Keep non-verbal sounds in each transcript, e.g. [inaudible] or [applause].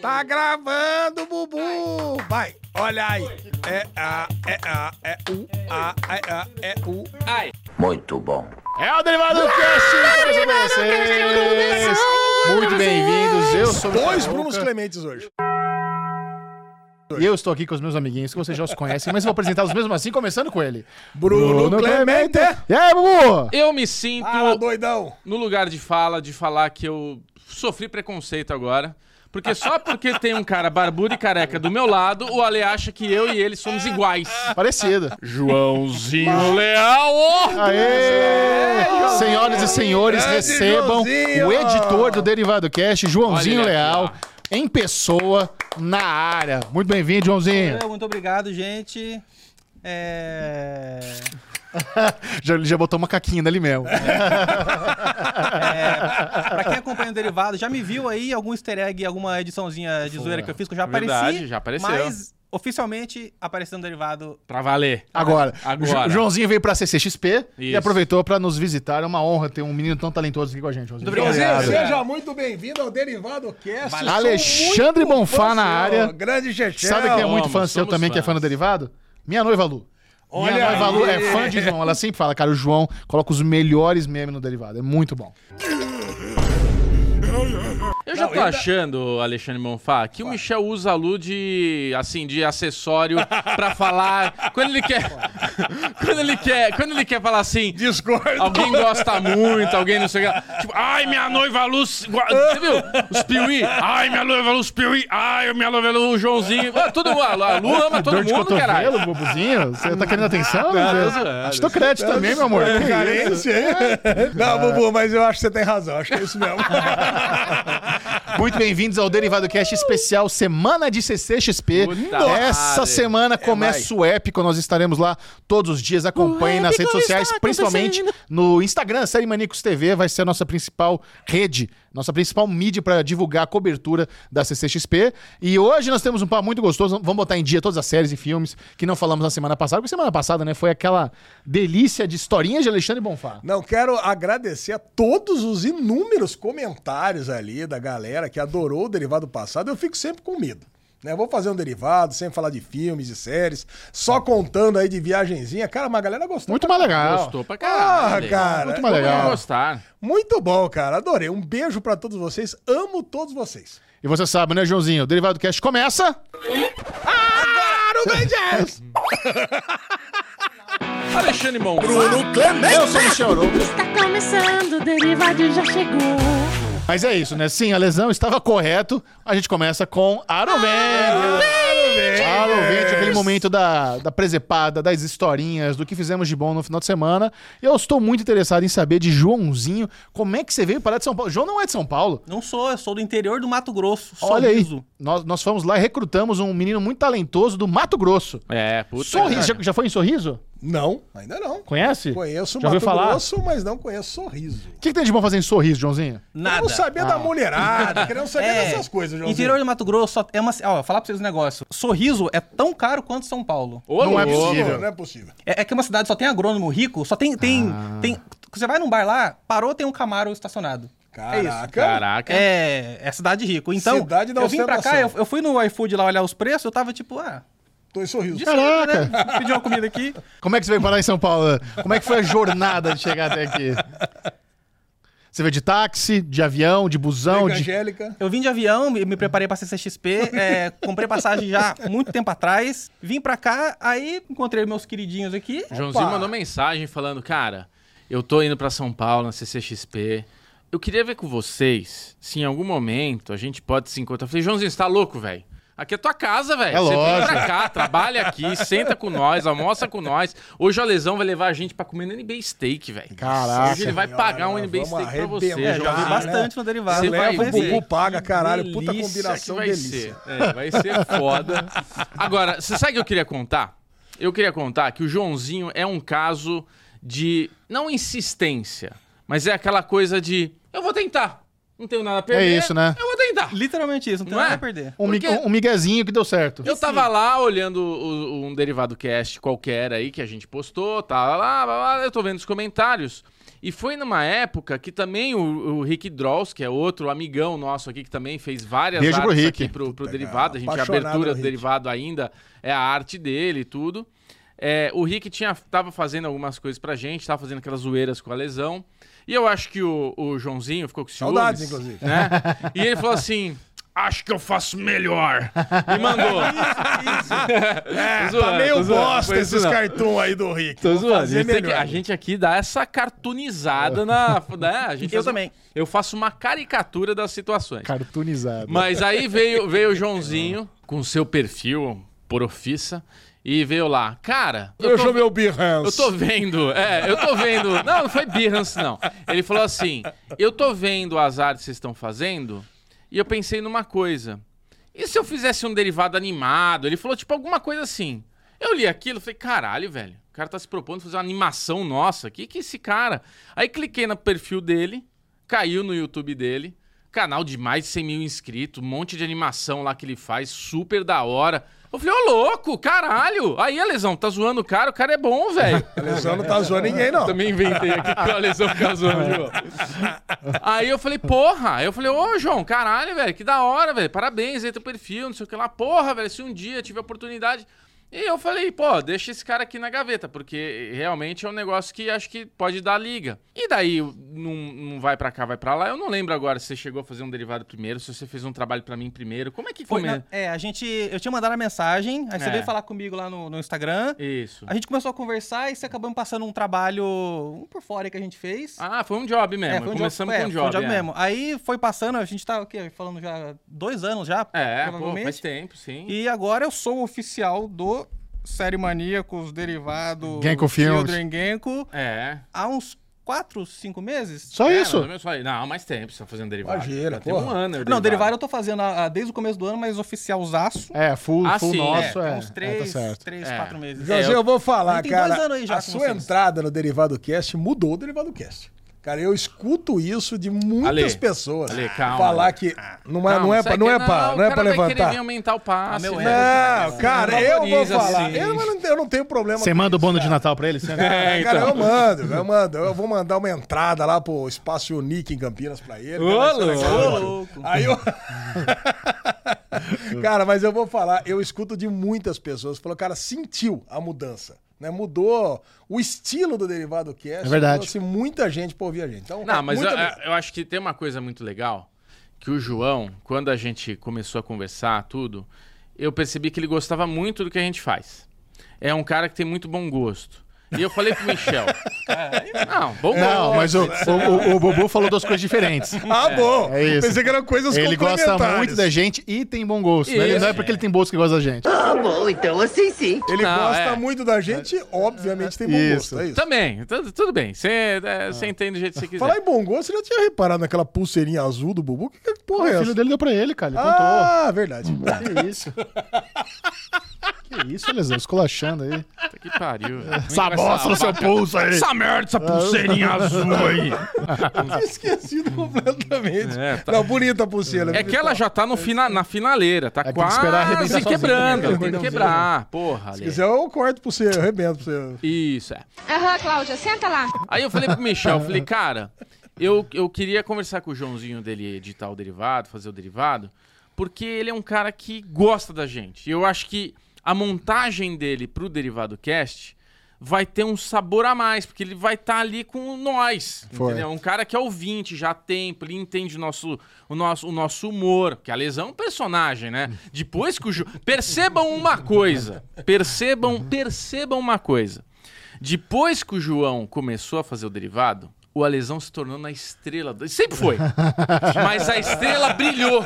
Tá gravando, Bubu! Vai, olha aí. É A, é A, é U, A, é A, é U. Ai. Muito bom. É o Derivado Cast! com vocês! Muito bem-vindos, eu sou o Dois Brunos Clementes hoje. E eu estou aqui com os meus amiguinhos, que vocês já os conhecem, mas vou apresentá-los mesmo assim, começando com ele. Bruno, Clemente. E aí, Bubu? Eu me sinto Fala, doidão. no lugar de fala, de falar que eu sofri preconceito agora. Porque só porque tem um cara barbudo e careca do meu lado, o Ale acha que eu e ele somos iguais. Parecido. Joãozinho Leal! Aê! Senhoras e senhores, Grande recebam Joãozinho! o editor do Derivado Cast, Joãozinho Olha ele aqui, Leal, em pessoa, na área. Muito bem-vindo, Joãozinho. Valeu, muito obrigado, gente. É... [laughs] Já, ele já botou uma caquinha ali mesmo. é, Pra quem acompanha o Derivado, já me viu aí algum easter egg, alguma ediçãozinha de zoeira que eu fiz, que eu já apareci. Verdade, já apareceu. Mas, oficialmente, apareceu no Derivado. Pra valer. Agora, Agora. Jo- Joãozinho veio pra CCXP e Isso. aproveitou pra nos visitar. É uma honra ter um menino tão talentoso aqui com a gente, Joãozinho. Muito obrigado. Joãozinho, Obrigado. seja muito bem-vindo ao Derivado Cast. Alexandre Bonfá na área. Grande Chechel. Sabe quem é muito fã seu também, que é fã fãs. do Derivado? Minha noiva Lu. Olha noiva Lu aí. é fã de João. Ela sempre fala, cara, o João coloca os melhores memes no Derivado. É muito bom. [laughs] Eu já Não, tô achando, Alexandre Monfá, que o Michel usa a Lu de, assim, de acessório [laughs] pra falar... Quando ele quer... [laughs] quando ele quer... Quando ele quer falar assim... Discordo. Alguém gosta muito, alguém não sei o que. Tipo, ai, minha noiva Luz. Você viu? Os Piuí. Ai, minha noiva Luz Piuí. Ai, minha noiva Luz, o Joãozinho. Ah, todo mundo. A Lu ama todo Dor de mundo, caralho. bobuzinho? Você tá querendo atenção? Não, zoando. Te dou crédito também, meu amor. É carência, hein? Não, Bubu, mas eu acho que você tem razão. Acho que é isso mesmo. [laughs] Muito bem-vindos ao Derivado Cast especial Semana de CCXP. Puta Essa madre. semana começa o épico, nós estaremos lá todos os dias. Acompanhem nas redes sociais, principalmente no Instagram, Série Manicos TV, vai ser a nossa principal rede, nossa principal mídia para divulgar a cobertura da CCXP. E hoje nós temos um papo muito gostoso, vamos botar em dia todas as séries e filmes que não falamos na semana passada, porque semana passada, né, foi aquela delícia de historinhas de Alexandre Bonfá. Não, quero agradecer a todos os inúmeros comentários ali da galera que adorou o derivado passado. Eu fico sempre com medo. Né? Vou fazer um derivado, sem falar de filmes e séries, só contando aí de viagenzinha. Cara, mas a galera gostou. Muito mais legal. Gostou pra caralho. Ah, cara. Muito mais legal. gostar. Muito bom, cara. Adorei. Um beijo pra todos vocês. Amo todos vocês. E você sabe, né, Joãozinho? O Derivado Cast começa... Claro, Rangers! Alexandre Monfá. Eu sou o Michel. Está começando, o Derivado já chegou. Mas é isso, né? Sim, a lesão estava correto. A gente começa com Arovende. Arovende, aquele momento da, da presepada, das historinhas, do que fizemos de bom no final de semana. E eu estou muito interessado em saber de Joãozinho, como é que você veio parar de São Paulo? João não é de São Paulo. Não sou, eu sou do interior do Mato Grosso. Olha aí, Sorriso. nós, nós fomos lá e recrutamos um menino muito talentoso do Mato Grosso. É, puta. Sorriso, já, já foi em Sorriso? Não, ainda não. Conhece? Conheço Já ouviu Mato falar? Grosso, mas não conheço Sorriso. O que, que tem de bom fazer em Sorriso, Joãozinho? Nada. Querendo saber da mulherada, querendo saber É, dessas coisas, Joãozinho. Interior do Mato Grosso é uma. Ó, vou falar pra vocês um negócio. Sorriso é tão caro quanto São Paulo. Ô, Não é louco. possível. Não é possível. É, é que uma cidade só tem agrônomo rico, só tem. Tem. Ah. tem você vai num bar lá, parou, tem um Camaro estacionado. É isso. Caraca. Caraca. É, é cidade rico. Então, Cidade da eu vim pra cá, eu, eu fui no iFood lá olhar os preços, eu tava tipo, ah, Tô em sorriso. Caraca! né? Pedi uma comida aqui. Como é que você veio parar em São Paulo? Como é que foi a jornada de chegar até aqui? Você veio de táxi, de avião, de busão, de... Angélica. Eu vim de avião, me preparei pra CCXP, é, comprei passagem já há muito tempo atrás. Vim pra cá, aí encontrei meus queridinhos aqui. Joãozinho Opa. mandou mensagem falando, cara, eu tô indo pra São Paulo na CCXP. Eu queria ver com vocês se em algum momento a gente pode se encontrar. Eu falei, Joãozinho, você tá louco, velho? Aqui é tua casa, velho. É Você vem lógico. pra cá, trabalha aqui, senta com nós, almoça com nós. Hoje o Lesão vai levar a gente pra comer no NB Steak, velho. Caraca. Hoje ele vai Senhora, pagar um NB vamos Steak pra você, É, já vi bastante no derivado. Você Leva vai o Bubu paga, caralho. Puta combinação vai delícia. ser. É, vai ser foda. Agora, você sabe o que eu queria contar? Eu queria contar que o Joãozinho é um caso de, não insistência, mas é aquela coisa de, eu vou tentar. Não tenho nada a perder. É isso, né? Eu vou tentar. Literalmente isso, não Não nada é? a perder. Um, mi- Porque- um miguezinho que deu certo. Eu tava lá olhando o- um derivado cast qualquer aí que a gente postou, tava lá, lá, lá, eu tô vendo os comentários. E foi numa época que também o, o Rick Drolls, que é outro amigão nosso aqui, que também fez várias Beijo pro artes Rick. aqui pro, pro Puta, derivado. A gente, a abertura do derivado ainda é a arte dele e tudo. É, o Rick tinha, tava fazendo algumas coisas pra gente, tava fazendo aquelas zoeiras com a lesão. E eu acho que o, o Joãozinho ficou com ciúmes. Saudades, inclusive. Né? E ele falou assim: Acho que eu faço melhor. E mandou. [laughs] É, Tô zoando, tá meio bosta isso esses cartões aí do Rick. Tô zoando. A gente, que- a gente aqui dá essa cartoonizada na. Né? A gente Eu um- também. Eu faço uma caricatura das situações. Cartoonizado. Mas aí veio, veio o Joãozinho com seu perfil profissa e veio lá. Cara, eu Eu tô, meu Behance. eu tô vendo. É, eu tô vendo. [laughs] Não, não foi Behance, não. Ele falou assim: eu tô vendo as artes que vocês estão fazendo e eu pensei numa coisa. E se eu fizesse um derivado animado? Ele falou, tipo, alguma coisa assim. Eu li aquilo falei, caralho, velho. O cara tá se propondo fazer uma animação nossa. Que que é esse cara? Aí cliquei no perfil dele, caiu no YouTube dele. Canal de mais de 100 mil inscritos, um monte de animação lá que ele faz, super da hora. Eu falei, ô louco, caralho. Aí a lesão, tá zoando o cara, o cara é bom, velho. [laughs] A lesão não tá zoando ninguém, não. Também inventei aqui que a lesão fica zoando, João. Aí eu falei, porra. Aí eu falei, ô, João, caralho, velho, que da hora, velho. Parabéns aí teu perfil, não sei o que lá. Porra, velho, se um dia tiver oportunidade. E eu falei, pô, deixa esse cara aqui na gaveta, porque realmente é um negócio que acho que pode dar liga. E daí, não, não vai pra cá, vai pra lá. Eu não lembro agora se você chegou a fazer um derivado primeiro, se você fez um trabalho pra mim primeiro. Como é que Foi, na- é, a gente. Eu tinha mandado a mensagem, aí você É. veio falar comigo lá no, no Instagram. Isso. A gente começou a conversar e você acabou me passando um trabalho um por fora que a gente fez. Ah, foi um job mesmo. É, foi um Começamos job, com um é, job. foi um job é. mesmo. Aí foi passando, a gente tá o quê? falando já dois anos já, É, pô, faz tempo, sim. E agora eu sou o oficial do Série Maníacos Derivado Genko Filmes. Children Genko É. há uns 4, 5 meses. Só É, isso. menos só. Não, mais tempo você tá fazendo derivado. Imagina, Já tem um ano. o Não, derivado eu tô fazendo ah, ah, desde o começo do ano, mas oficialzaço. É, full, Ah, full sim, nosso, é, é. uns É, tá 3, certo. 3 É. 4 meses. Joãozinho, É, eu vou falar, Ele tem cara. dois anos aí já a sua vocês. entrada no Derivado Cast mudou o Derivado Cast. Cara, eu escuto isso de muitas Ale, pessoas. Ale, calma, falar que não é, Calma, não é, pra, não é, pra, não é o pra cara vai querer levantar. aumentar o passe. Ah, meu né? Não, cara, eu vou falar. assim. Eu não, eu não tenho problema Você manda o bônus de. Natal pra ele? Você... É, É, cara, então. eu mando, eu mando. Eu vou mandar uma entrada lá pro Espaço Unique em Campinas pra ele. Ô, louco. Aí eu. [laughs] cara, mas eu vou falar, eu escuto de muitas pessoas, falou, cara, sentiu a mudança. Né? Mudou o estilo do Derivado Cast. É verdade. Trouxe muita gente pra ouvir a gente. Então, Não, mas eu, eu acho que tem uma coisa muito legal, que o João, quando a gente começou a conversar tudo, eu percebi que ele gostava muito do que a gente faz. É um cara que tem muito bom gosto. E eu falei pro Michel. não, bom Não, mas o, o, o, o Bobo falou duas coisas diferentes. Ah, bom. É isso. Pensei que eram coisas Ele gosta muito da gente e tem bom gosto. né? Ele Isso. não é porque ele tem bolso que gosta da gente. Ah, bom, então assim sim. Ele Não, gosta é. muito da gente, obviamente tem bom Isso. gosto. É isso. Também, tu- tudo bem. Você é, você entende do jeito que você quiser. Falar em bom gosto, você já tinha reparado naquela pulseirinha azul do Bubu? Que, que porra é O essa? filho dele deu pra ele, cara. Ele Ah, verdade. contou. Que isso? [laughs] que isso, Lesão? Esculachando aí. Que pariu. velho. Essa bosta no seu pulso aí. Essa merda, essa pulseirinha [laughs] azul aí. Tinha esquecido completamente. É, tá- Não, bonita a pulseira. É que ela já tá no fina, na finaleira, tá tem que esperar quase arrebentar sozinha, quebrando, né? tem que quebrar. Porra, Se quiser, eu corto pra você, eu arrebento pra você. Isso, é. Aham, Cláudia, senta lá. Aí eu falei pro Michel, eu falei, cara, eu, eu queria conversar com o Joãozinho dele editar o derivado, fazer o derivado, porque ele é um cara que gosta da gente. E eu acho que a montagem dele pro Derivado Cast vai ter um sabor a mais, porque ele vai estar ali com nós, Foi. entendeu? Um cara que é ouvinte já há tempo, ele entende o nosso, o nosso, o nosso humor, que a lesão é um personagem, né? Depois que o... Jo... Percebam uma coisa, percebam, percebam uma coisa. Depois que o João começou a fazer o derivado, o Alesão se tornou na estrela. do- Sempre foi. Mas a estrela brilhou.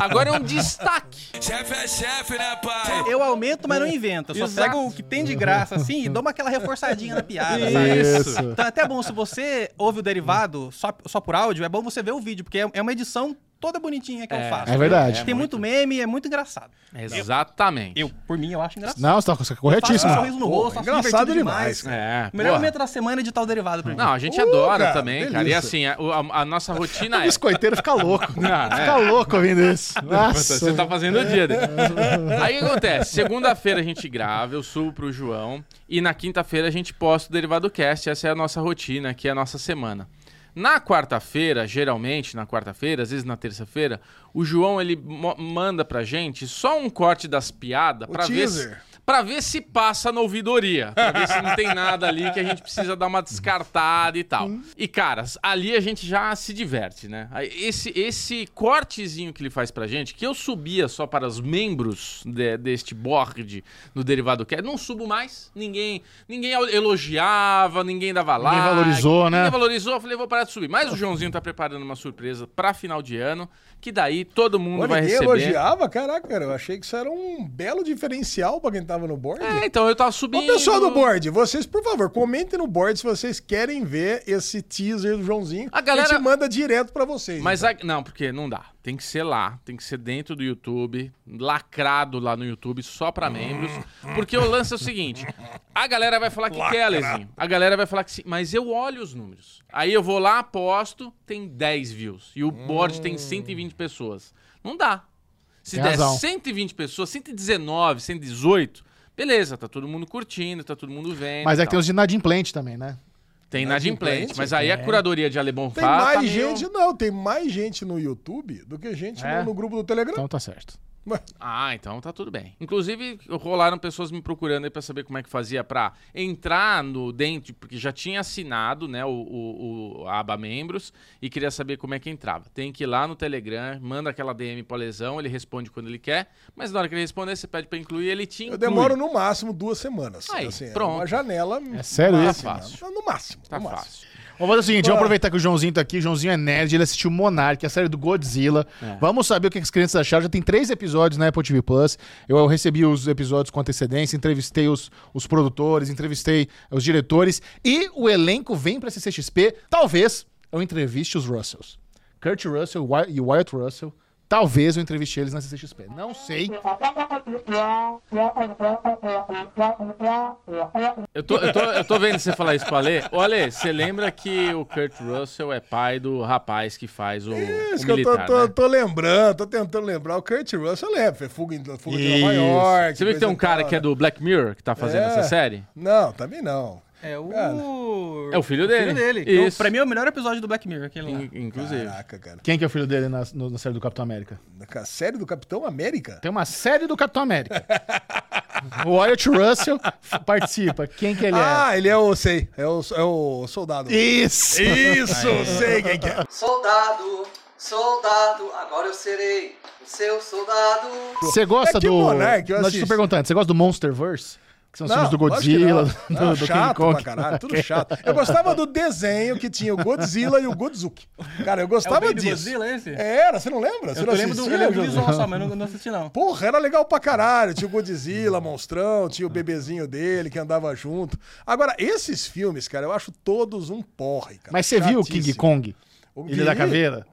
Agora é um destaque. Chefe é chefe, né, pai? Eu aumento, mas não invento. Eu só Exato. pego o que tem de graça, assim, e dou uma aquela reforçadinha na piada, sabe? Isso. Então é até bom, se você ouve o derivado só, só por áudio, é bom você ver o vídeo, porque é é uma edição toda bonitinha que É, eu faço. é verdade. Tem muito meme, é muito engraçado. Exatamente. Eu, por mim, eu acho engraçado. Não, você tá Faço um corretíssimo. sorriso no rosto, engraçado demais, É, O melhor porra. momento da semana é editar o derivado pra mim. Não, a gente Uh, adora cara, também, cara. E delícia. assim, a, a- a nossa rotina [laughs] O é. biscoiteiro fica louco. [laughs] Ah, é. Fica louco ouvindo isso. Nossa. Você tá fazendo o dia dele. [laughs] Aí o que acontece? Segunda-feira a gente grava, eu subo pro João. E na quinta-feira a gente posta o Derivado Cast. Essa é a nossa rotina, aqui é a nossa semana. Na quarta-feira, geralmente, na quarta-feira, às vezes na terça-feira, o João ele manda pra gente só um corte das piadas O pra ver, se, pra ver se passa na ouvidoria. Pra ver se não tem nada ali que a gente precisa dar uma descartada e tal. E, caras, ali a gente já se diverte, né? Esse, esse cortezinho que ele faz pra gente, que eu subia só para os membros de- deste board no Derivado Cast, não subo mais. Ninguém, ninguém elogiava, ninguém dava like. valorizou, né? Ninguém valorizou, eu falei, vou parar de subir. Mas o Joãozinho tá preparando uma surpresa pra final de ano, que daí todo mundo Pô, vai ninguém receber. elogiava? Caraca, cara, eu achei que isso era um belo diferencial pra quem tava no board. É, então eu tava subindo. Ô, pessoal do board, vocês, por favor, comentem no board se vocês querem ver esse teaser do Joãozinho. A galera- gente manda direto pra vocês. Mas então. a- não, porque não dá. Tem que ser lá, tem que ser dentro do YouTube, lacrado lá no YouTube, só pra membros. Porque o lance é o seguinte: a galera vai falar que quer, Lezinho. A galera vai falar que sim, mas eu olho os números. Aí eu vou lá, aposto, tem 10 views. E o board tem 120 pessoas. Não dá. Se Tem der razão. 120 pessoas, 119, 118, beleza, tá todo mundo curtindo, tá todo mundo vendo. Mas é que tem os inadimplentes também, né? Tem Inadimplente, inadimplente, mas aí a curadoria de Ale Tem Bonfá mais tá meio- gente, não, tem mais gente no YouTube do que gente É? no, no grupo do Telegram. Então tá certo. Ah, então tá tudo bem. Inclusive, rolaram pessoas me procurando aí pra saber como é que fazia pra entrar no dentro, porque já tinha assinado, né, o, o- o- a aba membros e queria saber como é que entrava. Tem que ir lá no Telegram, manda aquela DM pro Lesão, ele responde quando ele quer, mas na hora que ele responder, você pede pra incluir, ele te inclui. Eu demoro no máximo duas semanas. Aí, assim, é pronto. Uma janela. É sério isso? Não, No máximo. Tá no máximo. fácil. Vamos fazer o seguinte, vamos aproveitar que o Joãozinho tá aqui. O Joãozinho é nerd, ele assistiu Monark, a série do Godzilla. É. Vamos saber o que as crianças acharam. Já tem três episódios na Apple TV Plus. Eu, recebi os episódios com antecedência, entrevistei os, os produtores, entrevistei os diretores. E o elenco vem pra CCXP. Talvez eu entreviste os Russells. Kurt Russell e Wyatt Russell. Talvez eu entreviste eles na CCXP. Não sei. Eu tô, eu, tô, eu tô vendo você falar isso pro Ale. Ô, Ale, você lembra que o Kurt Russell é pai do rapaz que faz o, Isso o que eu militar, tô, tô, né? tô lembrando, tô tentando lembrar. O Kurt Russell lembra, foi Fuga, em- fuga de Nova. York. Você viu que tem um cara que é né? do Black Mirror que tá fazendo É. essa série? Não, também não. É o. É o filho dele. filho dele. Então, Isso. pra mim é o melhor episódio do Black Mirror, aquele lá. In- Inclusive. Caraca, cara. Quem que é o filho dele na, no- na série do Capitão América? Na série do Capitão América? Tem uma série do Capitão América. [laughs] o Wyatt Russell participa. Quem que ele é? Ah, ele é o, sei, é o, é o soldado. Isso! Isso, sei quem que é. Soldado, soldado, agora eu serei o seu soldado. Você gosta É do. Monark, eu assisto. te perguntando, você gosta do Monsterverse? Que são os filmes do Godzilla, não. do, Não, do King chato Kong. pra caralho, tudo [laughs] chato. Eu gostava do desenho que tinha o Godzilla e o Godzuki. Cara, eu É o gostava disso. Godzilla esse? Era, você não lembra? Você Eu não lembro do, assistia, eu lembro do José? visual só, mas não, não assisti não. Porra, era legal pra caralho. Tinha o Godzilla, monstrão, tinha o bebezinho dele que andava junto. Agora, esses filmes, cara, eu acho todos um porre, cara. Mas você viu o King. Kong? O Ilha da. Caveira?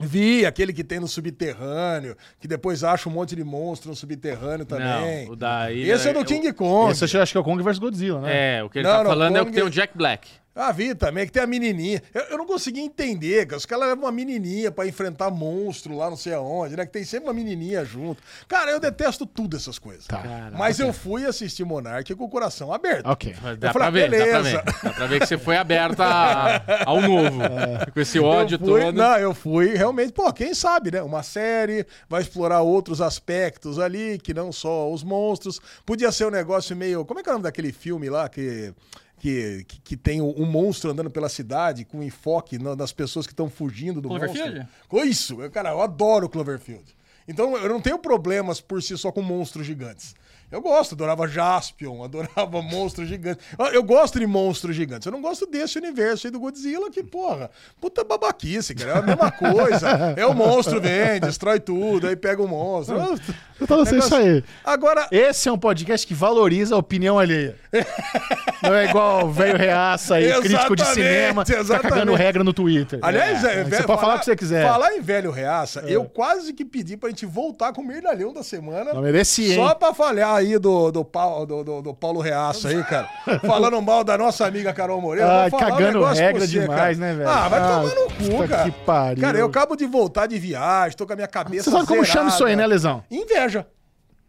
Vi aquele que tem no subterrâneo, que depois acha um monte de monstro no subterrâneo também. Não, o da ilha- Esse é do o- King Kong. Esse eu acho que é o Kong vs Godzilla, né? É, o que ele Não, tá não, falando é o Kong- que tem o Jack Black. Ah, vi também, que tem a menininha. Eu, eu não conseguia entender, cara. Os caras levam uma menininha pra enfrentar monstro lá não sei aonde, né? Que tem sempre uma menininha junto. Cara, eu detesto tudo essas coisas. Tá. Mas eu fui assistir Monark com o coração aberto. Ok. Dá Eu pra falei, ver, dá pra beleza. ver. Dá pra ver que você foi aberta ao novo. Com esse ódio eu fui, todo. Não, eu fui realmente, pô, quem sabe, né? Uma série vai explorar outros aspectos ali, que não só os monstros. Podia ser um negócio meio. Como é que é o nome daquele filme lá que. Que, que, que tem um monstro andando pela cidade com enfoque na- nas pessoas que estão fugindo do Cloverfield? monstro. Isso, eu, cara, eu adoro Cloverfield. Então eu não tenho problemas por si só com monstros gigantes. Eu gosto, adorava Jaspion, [laughs] adorava monstros gigantes. Eu- Eu gosto de monstros gigantes. Eu não gosto desse universo aí do Godzilla, que, porra, puta babaquice, cara. É a mesma coisa. É o monstro, vem, destrói tudo, aí pega o monstro. Eu tô falando isso aí. Agora, Esse é um podcast que valoriza a opinião alheia. [laughs] Não é igual o velho reaça aí, crítico de cinema, fica exatamente. cagando regra no Twitter. Aliás, É, é, você velho, pode falar o que você quiser. É. Falar em velho reaça, eu quase que pedi pra gente voltar com o Merdalhão da semana. Não merecia, Só pra falhar aí do, do, Pau- do, do- do Paulo Reaça aí, cara. Falando mal da nossa amiga Carol Moreira. Um cagando pra regra você, demais, cara. né, velho? Ah, vai Ah, tomar no cu, cara. que pariu. Cara, eu acabo de voltar de viagem, tô com a minha cabeça Você sabe como chama zerada. isso aí, né, Lesão? Inveja.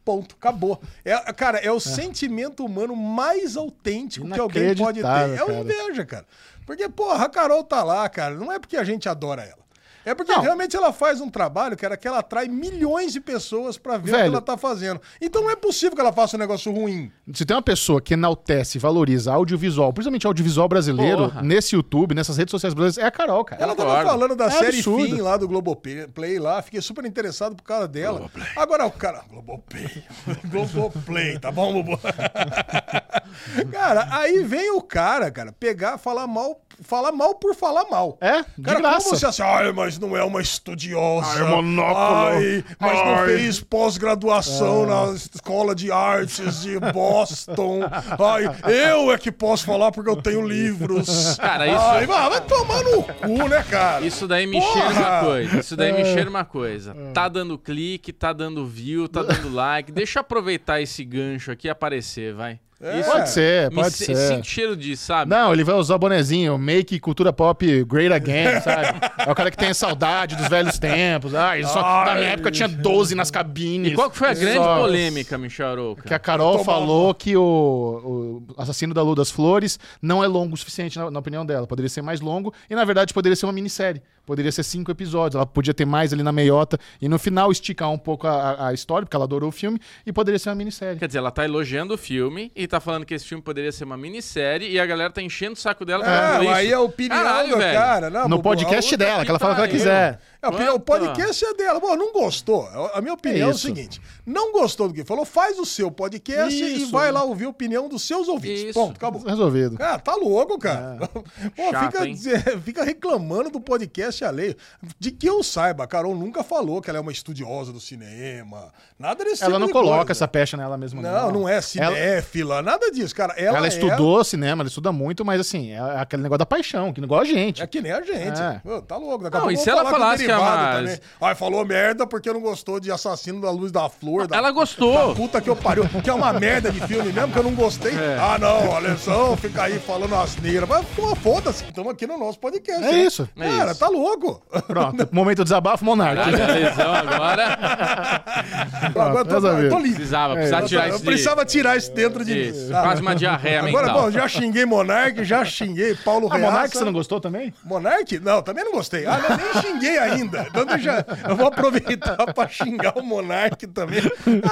Ponto, acabou. É, cara, é o sentimento humano mais autêntico que alguém pode ter. É o inveja, cara. Porque, porra, a Carol tá lá, cara. Não é porque a gente adora ela. É porque Não. realmente ela faz um trabalho, cara, que ela atrai milhões de pessoas pra ver o Velho. que ela tá fazendo. Então não é possível que ela faça um negócio ruim. Se tem uma pessoa que enaltece, valoriza audiovisual, principalmente audiovisual brasileiro, Porra. nesse YouTube, nessas redes sociais brasileiras, é a Carol, cara. Ela tava falando da É série absurdo. Fim lá do Globoplay lá, fiquei super interessado por causa dela. Agora o cara. Globoplay. [laughs] Globoplay, tá bom, Bubu? [laughs] cara, aí vem o cara, cara, pegar, falar mal, falar mal por falar mal. É, de Cara, graça. como você assim, ai, mas não é uma estudiosa. Ai, monóculo. Ai, mas não Ai. fez pós-graduação na escola de artes de Boston. Ai, eu é que posso falar porque eu tenho livros. Cara, isso- Ai, vai vai tomar no cu, né, cara? Isso daí me Porra! cheira uma coisa. Isso daí É. me cheira uma coisa. Tá dando clique, tá dando view, tá dando like. Deixa eu aproveitar esse gancho aqui e aparecer, vai. É. Pode ser, pode se- ser. Sinto cheiro disso, sabe? Não, ele vai usar o bonezinho, make cultura pop great again, sabe? É o cara que tem saudade dos velhos tempos. Ai, só, na minha época tinha 12 nas cabines. E qual que foi a grande Só- polêmica, Michel Arouca? Que a Carol falou que o, o Assassino da Lua das Flores não é longo o suficiente, na, na opinião dela. Poderia ser mais longo e, na verdade, poderia ser uma minissérie. Poderia ser cinco episódios. Ela podia ter mais ali na meiota e, no final, esticar um pouco a, a- história, porque ela adorou o filme, e poderia ser uma minissérie. Quer dizer, ela tá elogiando o filme e tá falando que esse filme poderia ser uma minissérie e a galera tá enchendo o saco dela É, isso. aí é a opinião Caralho, do velho. cara. Não, No podcast a- dela, que ela fala o que ela quiser. É, a opinião- o podcast é dela. Bom, não gostou. A minha opinião é, o isso. seguinte: não gostou do que falou, faz o seu podcast e Isso. vai lá ouvir a opinião dos seus ouvintes. Isso. Ponto, acabou. Resolvido. Cara, tá louco, cara. [laughs] Pô, Chato, fica, [laughs] fica reclamando do podcast alheio. De que eu saiba, a Carol nunca falou que ela é uma estudiosa do cinema. Nada desse Ela tipo não de coloca coisa. essa pecha nela mesma. Não, não é Ela, cinéfila, nada disso, cara. Ela, ela é- estudou cinema, ela estuda muito, mas assim, é aquele negócio da paixão, que não igual a gente. É que nem a gente. É. Pô, tá louco. Daqui Não, e se ela falasse que é uma- também. Ai, falou merda porque não gostou de Assassino da Luz da Flor. Da, Ela gostou. Da puta que eu pariu. Que é uma merda de filme mesmo, que eu não gostei. É. Ah, não, a lesão fica aí falando asneira. Mas, pô, foda-se. Estamos aqui no nosso podcast. É né? isso. É Cara, isso. tá louco. Pronto, [laughs] momento desabafo, Monark. Caralho, a lesão agora. [laughs] Agora eu tô, eu tô livre. Precisava, precisava Eu, tirar eu isso de... precisava tirar isso dentro de Isso, mim. Quase uma diarreia Agora, mental. bom, já xinguei Monark, já xinguei Paulo A Reaça. Ah, Monark, você não gostou também? Monark? Não, também não gostei. Ah, não, nem xinguei ainda. Então deixa, eu vou aproveitar pra xingar o Monark também.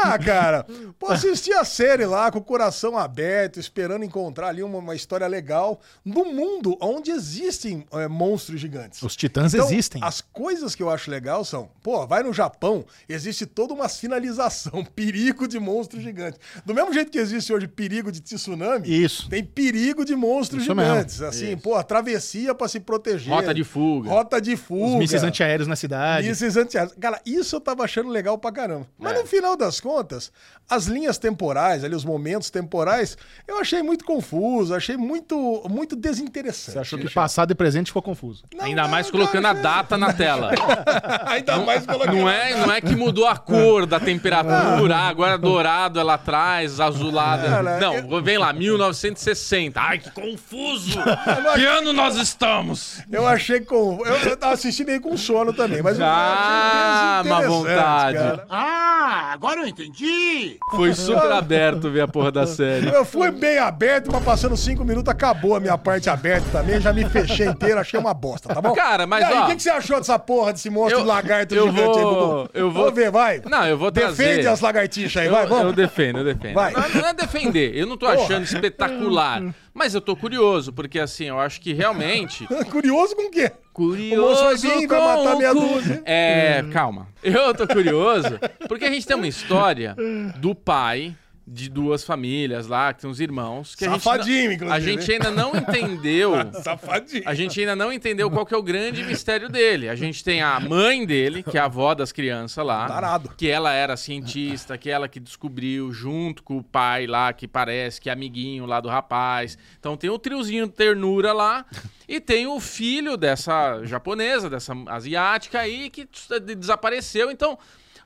Ah, cara, pô, assistir a série lá com o coração aberto, esperando encontrar ali uma, uma história legal no mundo onde existem é, monstros gigantes. Os titãs Então, existem. As coisas que eu acho legal são, pô, vai no Japão, existe toda uma sinalização, [laughs] perigo de monstro gigante. Do mesmo jeito que existe hoje perigo de tsunami, Isso. tem perigo de monstros Isso mesmo. gigantes. Assim, pô, a travessia pra se proteger. Rota de fuga. Rota de fuga. Os mísseis antiaéreos na cidade. Mísseis antiaéreos. Cara, isso eu tava achando legal pra caramba. Mas É. no final das contas, as linhas temporais, ali, os momentos temporais, eu achei muito confuso, achei muito, muito desinteressante. Você achou que passado e presente ficou confuso. Não, Ainda não, mais cara, colocando a achei- data na tela. [laughs] Ainda mais colocando. Não é, não é que mudou a cor da temperatura, ah, agora dourado é lá atrás, azulado. é- Cara, Não, vem lá, 1960. Ai, que confuso! [laughs] que ano nós estamos? Eu achei com. Eu, eu tava assistindo meio com sono também, mas eu Ah, desinteressante, vontade. cara. Ah, agora eu entendi. Foi super aberto ver a porra da série. Eu fui bem aberto, mas passando cinco minutos acabou a minha parte aberta também. Já me fechei inteiro, achei uma bosta, tá bom? Cara, mas, E aí, ó, o que, que você achou dessa porra desse monstro eu- lagarto eu gigante aí, vou- Bubu? eu vou- Vamos ver, vai. Não, eu vou Defende trazer. as lagartixas aí, Eu, vai, eu vamos. defendo, eu defendo. Vai. Não, não é defender, eu não tô Porra. achando espetacular. Mas eu tô curioso, porque assim, eu acho que realmente. [laughs] Curioso com o quê? Curioso. O vai vir e vai com matar o meia dúzia. É, calma. Eu tô curioso, porque a gente tem uma história do pai de duas famílias lá, que tem uns irmãos. Que a gente Safadinho, não- inclusive, A gente ainda não entendeu. [laughs] Safadinho. A gente ainda não entendeu qual que é o grande mistério dele. A gente tem a mãe dele, que é a avó das crianças lá. Tarado. Que ela era cientista, que ela que descobriu junto com o pai lá, que parece que é amiguinho lá do rapaz. Então tem o triozinho de ternura lá. E tem o filho dessa japonesa, dessa asiática aí, que desapareceu. Então,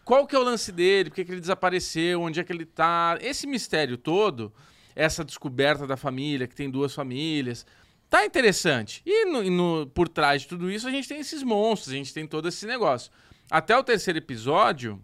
qual que é o lance dele? Por que, que ele desapareceu? Onde é que ele tá? Esse mistério todo, essa descoberta da família, que tem duas famílias, tá interessante. E, no- no- por trás de tudo isso, a gente tem esses monstros, a gente tem todo esse negócio. Até o terceiro episódio,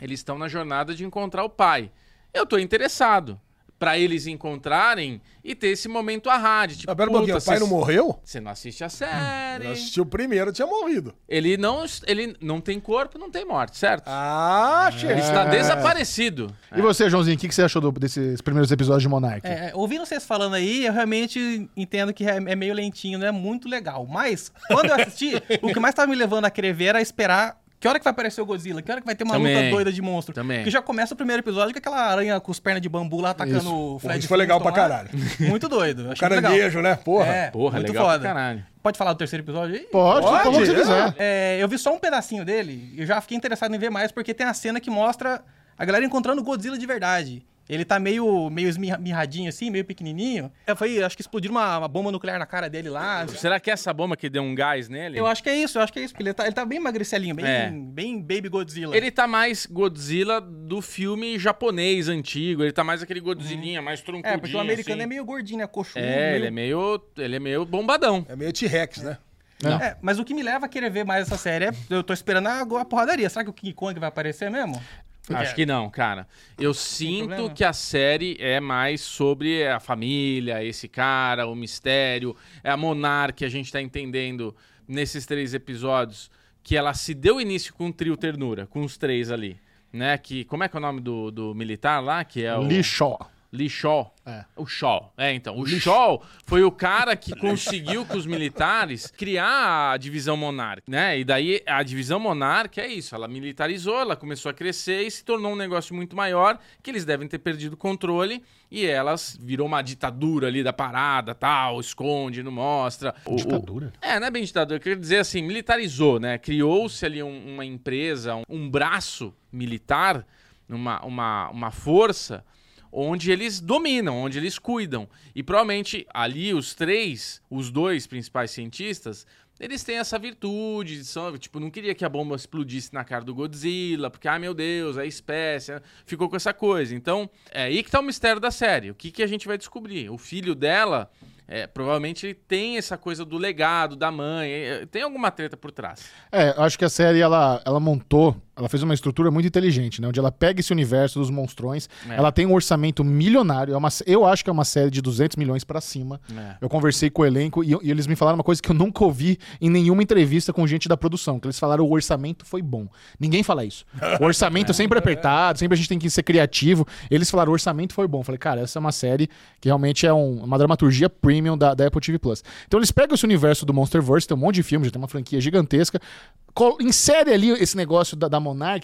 eles estão na jornada de encontrar o pai. Eu tô interessado pra eles encontrarem e ter esse momento a rádio. Tipo, pera um pouquinho, o pai não morreu? Você não assiste a série. Eu assisti o primeiro, tinha morrido. Ele não, ele não tem corpo, não tem morte, certo? Ah, chefe. Ele está desaparecido. E você, Joãozinho, o que, que você achou do- desses primeiros episódios de Monark? É, é, ouvindo vocês falando aí, eu realmente entendo que é, é meio lentinho, não é muito legal. Mas, quando eu assisti, [laughs] o que mais tava me levando a querer ver era esperar que hora que vai aparecer o Godzilla, que hora que vai ter uma Também. luta doida de monstro. Também. Porque já começa o primeiro episódio com aquela aranha com as pernas de bambu lá atacando Isso. o Fred isso foi legal pra caralho. [laughs] Muito doido. Achei. Caranguejo, né? Porra. É, Porra, muito legal foda. caralho. Pode falar do terceiro episódio aí? Pode, Pode, pode, pode, o que você quiser. É, eu vi só um pedacinho dele e eu já fiquei interessado em ver mais porque tem a cena que mostra a galera encontrando o Godzilla de verdade. Ele tá meio, meio esmirra- mirradinho assim, meio pequenininho. Eu falei, acho que explodiram uma, uma bomba nuclear na cara dele lá. Será que é essa bomba que deu um gás nele? Eu acho que é isso, eu acho que é isso. Porque ele tá, ele tá bem magricelinho, bem, É. bem Baby Godzilla. Ele tá mais Godzilla do filme japonês antigo. Ele tá mais aquele Godzillinha, mais troncudinho. É, porque o americano assim. é meio gordinho, né? Coxudo. É, meio- ele é meio, ele é meio bombadão. É meio T-Rex, né? É, mas o que me leva a querer ver mais essa série é. Eu tô esperando a, a porradaria. Será que o King Kong vai aparecer mesmo? Acho que não, cara. Eu sinto problema. que a série é mais sobre a família, esse cara, o mistério, é a monarca que a gente tá entendendo nesses três episódios que ela se deu início com o trio ternura, com os três ali, né? Que como é que é o nome do, do militar lá? Que é o Shaw. Lee Shaw. É. O Shaw. É, então. O Shaw foi o cara que conseguiu com os militares criar a divisão monarca, né? E daí a divisão monarca é isso. Ela militarizou, ela começou a crescer e se tornou um negócio muito maior que eles devem ter perdido o controle e elas virou uma ditadura ali da parada, tal, esconde, não mostra. O- o- Ditadura? é, não é bem ditadura, quer dizer assim, militarizou, né? Criou-se ali um- uma empresa, um, um braço militar, uma, uma, uma força onde eles dominam, onde eles cuidam. E provavelmente ali os três, os dois principais cientistas, eles têm essa virtude, são, tipo, não queria que a bomba explodisse na cara do Godzilla, porque, ai meu Deus, é espécie, né? ficou com essa coisa. Então, é aí que tá o mistério da série. O que, que a gente vai descobrir? O filho dela, é, provavelmente ele tem essa coisa do legado, da mãe, é, tem alguma treta por trás. É, acho que a série, ela, ela montou, ela fez uma estrutura muito inteligente, né? Onde ela pega esse universo dos monstrões, É. ela tem um orçamento milionário, é uma, eu acho que é uma série de 200 milhões pra cima. É. Eu conversei com o elenco e, e eles me falaram uma coisa que eu nunca ouvi em nenhuma entrevista com gente da produção, que eles falaram o orçamento foi bom. Ninguém fala isso. O orçamento [laughs] sempre é apertado, sempre a gente tem que ser criativo. Eles falaram o orçamento foi bom. Eu falei, cara, essa é uma série que realmente é um- uma dramaturgia premium da, da Apple TV Plus. Então eles pegam esse universo do Monsterverse, tem um monte de filmes, já tem uma franquia gigantesca, insere ali esse negócio da, da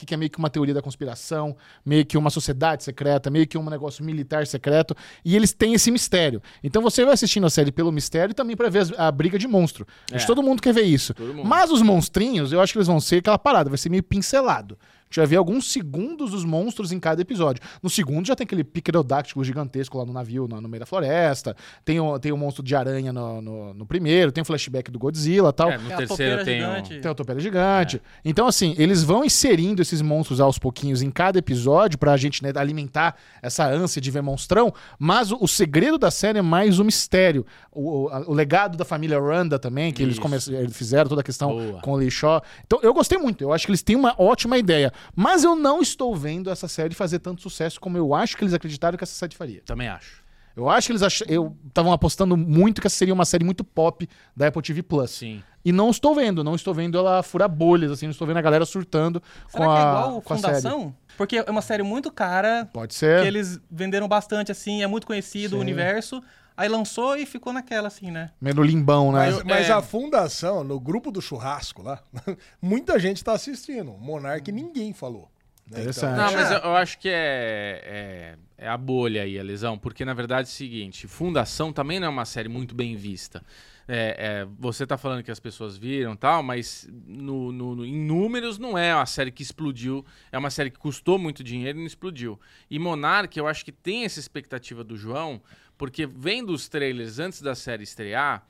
que é meio que uma teoria da conspiração, meio que uma sociedade secreta, meio que um negócio militar secreto, e eles têm esse mistério. Então você vai assistindo a série pelo mistério e também pra ver as- a, briga de monstro. Acho que todo mundo quer ver isso. Mas os monstrinhos, eu acho que eles vão ser aquela parada, vai ser meio pincelado. A gente vai ver alguns segundos dos monstros em cada episódio. No segundo já tem aquele pterodáctilo gigantesco lá no navio, no, no meio da floresta. Tem o, tem o monstro de aranha no, no, no primeiro, tem o flashback do Godzilla e tal. É, no Tem a terceiro tem um... gigante. Tem o Topeira Gigante. Então, assim, eles vão inserindo esses monstros aos pouquinhos em cada episódio pra gente né, alimentar essa ânsia de ver monstrão. Mas o, o segredo da série é mais o mistério. O, o- a- o legado da família Randa também, que eles, Isso. eles fizeram toda a questão Boa. com o Lee Shaw. Então, eu gostei muito. Eu acho que eles têm uma ótima ideia. Mas eu não estou vendo essa série fazer tanto sucesso como eu acho que eles acreditaram que essa série faria. Também acho. Eu acho que eles ach... eu estavam apostando muito que essa seria uma série muito pop da Apple TV Plus. Sim. E não estou vendo, não estou vendo ela furar bolhas, assim, não estou vendo a galera surtando Será com que é a, igual com a série. Fundação? Porque é uma série muito cara, Pode ser. que eles venderam bastante, assim, é muito conhecido o Sim. universo. Aí lançou e ficou naquela, assim, né? Meio no limbão, né? Mas, mas É. a fundação, no grupo do churrasco lá, [laughs] muita gente tá assistindo. Monark ninguém falou. né? Interessante. Não, mas é. eu, eu acho que é, é, é a bolha aí, a lesão, porque na verdade é o seguinte: Fundação também não é uma série muito bem vista. É, é, você tá falando que as pessoas viram e tal, mas no, no- no- em números não é uma série que explodiu, é uma série que custou muito dinheiro e não explodiu. E Monark, eu acho que tem essa expectativa do João, porque vendo os trailers antes da série estrear,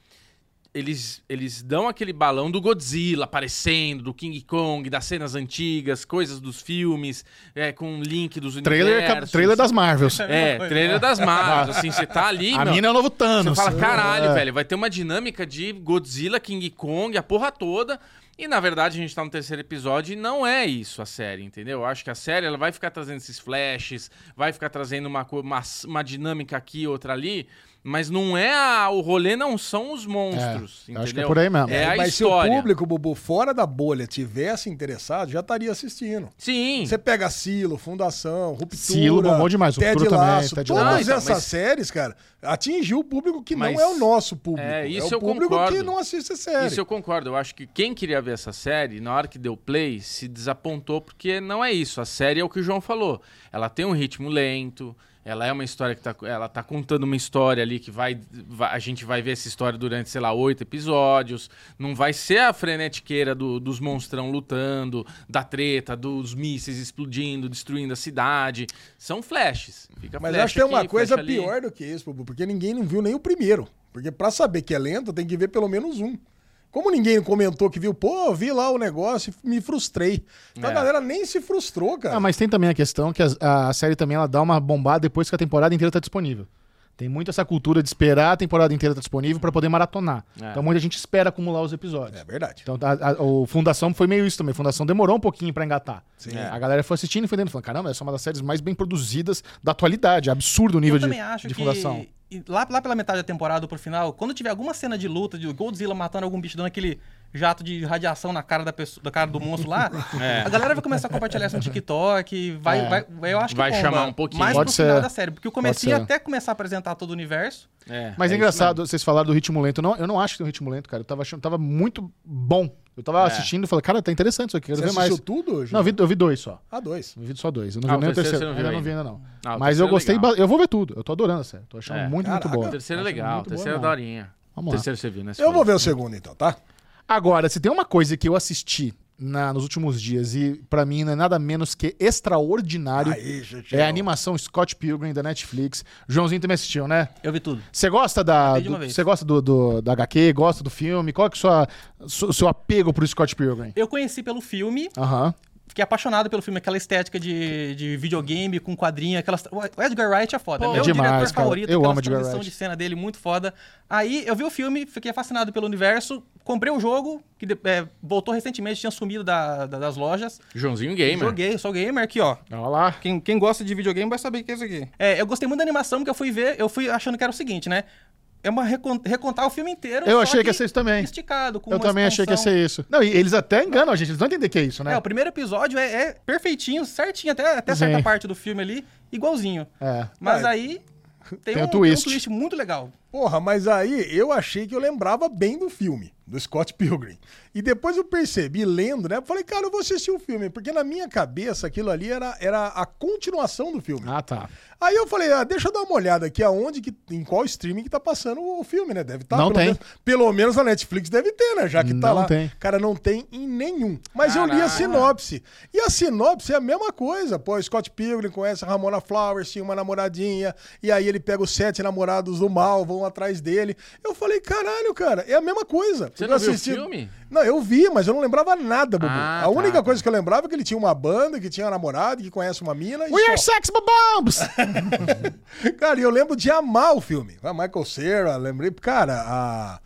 eles, eles dão aquele balão do Godzilla aparecendo, do King Kong, das cenas antigas, coisas dos filmes, é, com link dos Trailer, universos. trailer das Marvels. É, trailer das Marvels, assim, você tá ali, A meu, mina é o novo você Thanos. fala, caralho, É. velho, vai ter uma dinâmica de Godzilla, King Kong, a porra toda. E na verdade a gente tá no terceiro episódio e não é isso a série, entendeu? Eu acho que a série ela vai ficar trazendo esses flashes, vai ficar trazendo uma, uma, uma dinâmica aqui, outra ali, mas não é a, o rolê, não são os monstros, É, acho que é por aí mesmo. É a mas história. se o público, Bubu, fora da bolha, tivesse interessado, já estaria assistindo. Sim. Você pega Silo, Fundação, Ruptura. Silo bombou demais, Ted Ruptura também, Laço, Ted Todas Laço. Então, essas mas- séries, cara, atingiu o público que Mas- não é o nosso público. É, isso o eu público concordo. que não assiste a série. Isso eu concordo. Eu acho que quem queria ver essa série, na hora que deu play, se desapontou, porque não é isso. A série é o que o João falou. Ela tem um ritmo lento. Ela é uma história que tá, ela tá contando uma história ali que vai, vai- a gente vai ver essa história durante, sei lá, oito episódios. Não vai ser a frenetiqueira do- dos monstrão lutando, da treta, dos mísseis explodindo, destruindo a cidade. São flashes. Fica Mas flash acho que tem uma coisa pior do que isso, porque ninguém não viu nem o primeiro. Porque pra saber que é lento, tem que ver pelo menos um. Como ninguém comentou que viu, pô, vi lá o negócio e me frustrei. Então É. a galera nem se frustrou, cara. Ah, mas tem também a questão que a, a série também ela dá uma bombada depois que a temporada inteira tá disponível. Tem muito essa cultura de esperar a temporada inteira tá disponível pra poder maratonar. É. Então muita gente espera acumular os episódios. É verdade. Então a, a- o Fundação foi meio isso também. Fundação demorou um pouquinho pra engatar. Sim. A galera foi assistindo e foi dentro, falando, caramba, essa é uma das séries mais bem produzidas da atualidade. É absurdo o nível eu de, também acho de que Fundação. e lá, lá pela metade da temporada pro final, quando tiver alguma cena de luta, de Godzilla matando algum bicho, dando aquele jato de radiação na cara da pessoa, da cara do monstro lá, [laughs] É. a galera vai começar a compartilhar isso no TikTok, vai, É. vai, eu acho que Vai bomba. chamar um pouquinho. Mais Pode pro ser. final da série, porque o comecinho até começar a apresentar todo o universo, É, Mas é, isso engraçado, vocês falaram do ritmo lento. Não, eu não acho que tem um ritmo lento, cara. Eu tava achando, tava muito bom. Eu tava É. assistindo e falei, cara, tá interessante isso aqui, quero Você ver mais. assistiu tudo hoje? Não, eu vi, eu vi dois só. Ah, dois. Eu vi só dois. Eu não Ah, vi o nem o terceiro você não viu ainda não vi ainda não. Ah, o Mas eu é gostei. ba- Eu vou ver tudo. Eu tô adorando a série. Tô achando É. muito, Caraca. O muito boa. terceiro é legal, o terceiro é daorinha. Vamos o lá. terceiro você viu, né? Você Eu vou ver o segundo então, tá? Agora, se tem uma coisa que eu assisti na- nos últimos dias e pra mim não é nada menos que extraordinário, Aí, gente. é a animação Scott Pilgrim da Netflix. Joãozinho também assistiu, né? eu vi tudo. Você gosta da Matei de do- uma vez. você gosta do, do- da HQ, gosta do filme? Qual que é o sua- su- seu apego pro Scott Pilgrim? Eu conheci pelo filme, Aham. Fiquei apaixonado pelo filme, aquela estética de, de videogame com quadrinho, aquelas... O Edgar Wright é foda, Pô, é meu é demais, diretor cara. favorito, Eu amo Edgar transição Wright. de cena dele muito foda. Aí eu vi o filme, fiquei fascinado pelo universo, comprei o jogo, que é, voltou recentemente, tinha sumido da- da- das lojas. Joãozinho Gamer. Joguei, sou gamer aqui, ó. Olha lá. Quem, quem gosta de videogame vai saber o que é isso aqui. É, eu gostei muito da animação, porque eu fui ver, eu fui achando que era o seguinte, né? É uma recon- recontar o filme inteiro. Eu achei que ia ser isso também. Esticado, com Eu também achei que ia expansão. ser isso. Não, e eles até enganam a gente, eles vão entender que é isso, né? É, o primeiro episódio é, é perfeitinho, certinho, até, até certa parte do filme ali, igualzinho. É. Mas Mas- aí tem, Tem um, o twist. tem um twist muito legal. Porra, mas aí eu achei que eu lembrava bem do filme, do Scott Pilgrim. E depois eu percebi, lendo, né? Eu falei, cara, eu vou assistir o filme, porque na minha cabeça aquilo ali era, era a continuação do filme. Ah, tá. Aí eu falei, ah, deixa eu dar uma olhada aqui aonde, que, em qual streaming que tá passando o filme, né? Deve estar. Não pelo tem. Menos, pelo menos na Netflix deve ter, né? Já que tá Não lá. tem. Cara, não tem em nenhum. Mas eu li a sinopse. E a sinopse é a mesma coisa. Pô, Scott Pilgrim conhece a Ramona Flowers, tinha uma namoradinha, e aí ele pega os sete namorados do mal, vão atrás dele. Eu falei, caralho, cara, é a mesma coisa. Você Eu não viu o assisti- filme? Não, eu vi, mas eu não lembrava nada, Bubu. Ah, a única tá, coisa que eu lembrava é que ele tinha uma banda, que tinha uma namorada, que conhece uma mina. e We só. are sex bombs! [laughs] Cara, e eu lembro de amar o filme. A Michael Cera, lembrei, cara, a,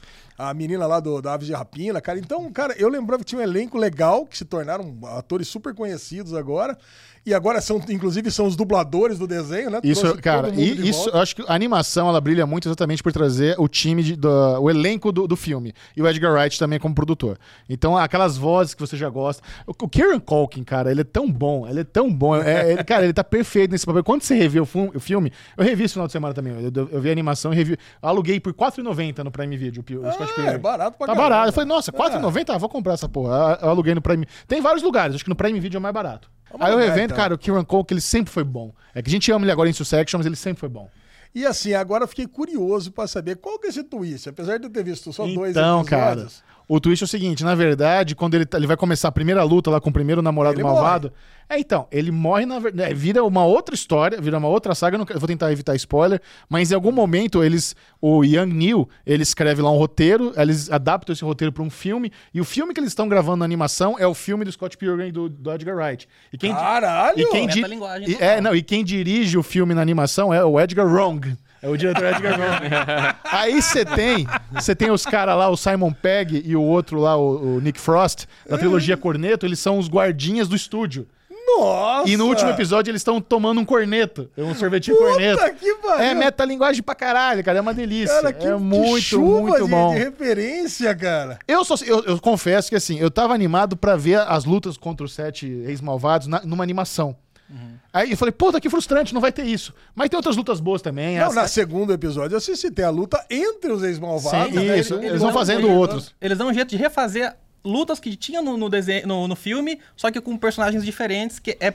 a menina lá do, da Aves de Rapina, cara. Então, cara, eu lembrava que tinha um elenco legal, que se tornaram atores super conhecidos agora. E agora são, inclusive, são os dubladores do desenho, né? Isso, Trouxe cara, e isso, volta. eu acho que a animação ela brilha muito exatamente por trazer o time, de- do, o elenco do, do filme. E o Edgar Wright também como produtor. Então, aquelas vozes que você já gosta. O, Kieran Culkin, cara, ele é tão bom, ele é tão bom. É, ele- [laughs] cara, ele tá perfeito nesse papel. Quando você revê o, o filme, eu revi esse final de semana também. Eu, eu- eu vi a animação e revi. Aluguei por R$4,90 no Prime Video. O, o Scott Ah, Pilgrim. é barato pra Tá caramba. barato. Eu falei, nossa, R$4,90? Ah, vou comprar essa porra. Eu aluguei no Prime. Tem vários lugares, acho que no Prime Video é mais barato. Aí eu revendo, então. cara, o Kieran Culkin, ele sempre foi bom. É que a gente ama ele agora em Succession, mas ele sempre foi bom. E assim, agora eu fiquei curioso pra saber qual que é esse twist. Apesar de eu ter visto só dois Então, cara, episódios. O twist é o seguinte, na verdade, quando ele, tá- ele vai começar a primeira luta lá com o primeiro namorado Ele malvado, é então, ele morre na verdade, vira uma outra história, vira uma outra saga, eu, não eu vou tentar evitar spoiler, mas em algum momento eles, o Young Neil, ele escreve lá um roteiro, eles adaptam esse roteiro pra um filme, e o filme que eles estão gravando na animação é o filme do Scott Pilgrim e do, do Edgar Wright. E quem, Caralho! e quem, di- e- é, não, e quem dirige o filme na animação é o Edgar Wrong. É o diretor Edgar Wrong. [laughs] Aí você tem, você tem os caras lá, o Simon Pegg e o outro lá, o, o Nick Frost, da trilogia Corneto, eles são os guardinhas do estúdio. Nossa! E no último episódio eles estão tomando um corneto, um sorvetinho corneto. Puta que pariu! É metalinguagem pra caralho, cara, é uma delícia. Cara, que, é que muito, chuva muito de, bom. de referência, cara. Eu, só, eu, eu confesso que assim, eu tava animado pra ver as lutas contra os sete ex-malvados numa animação. Uhum. Aí eu falei, puta, que frustrante, não vai ter isso. Mas tem outras lutas boas também. Não, as- na segundo episódio eu assisti, tem a luta entre os ex-malvados. Sim, né? isso, Ele- eles vão fazendo eles- outros. Eles dão um jeito de refazer lutas que tinha no, no, desenho, no, no filme, só que com personagens diferentes, que é,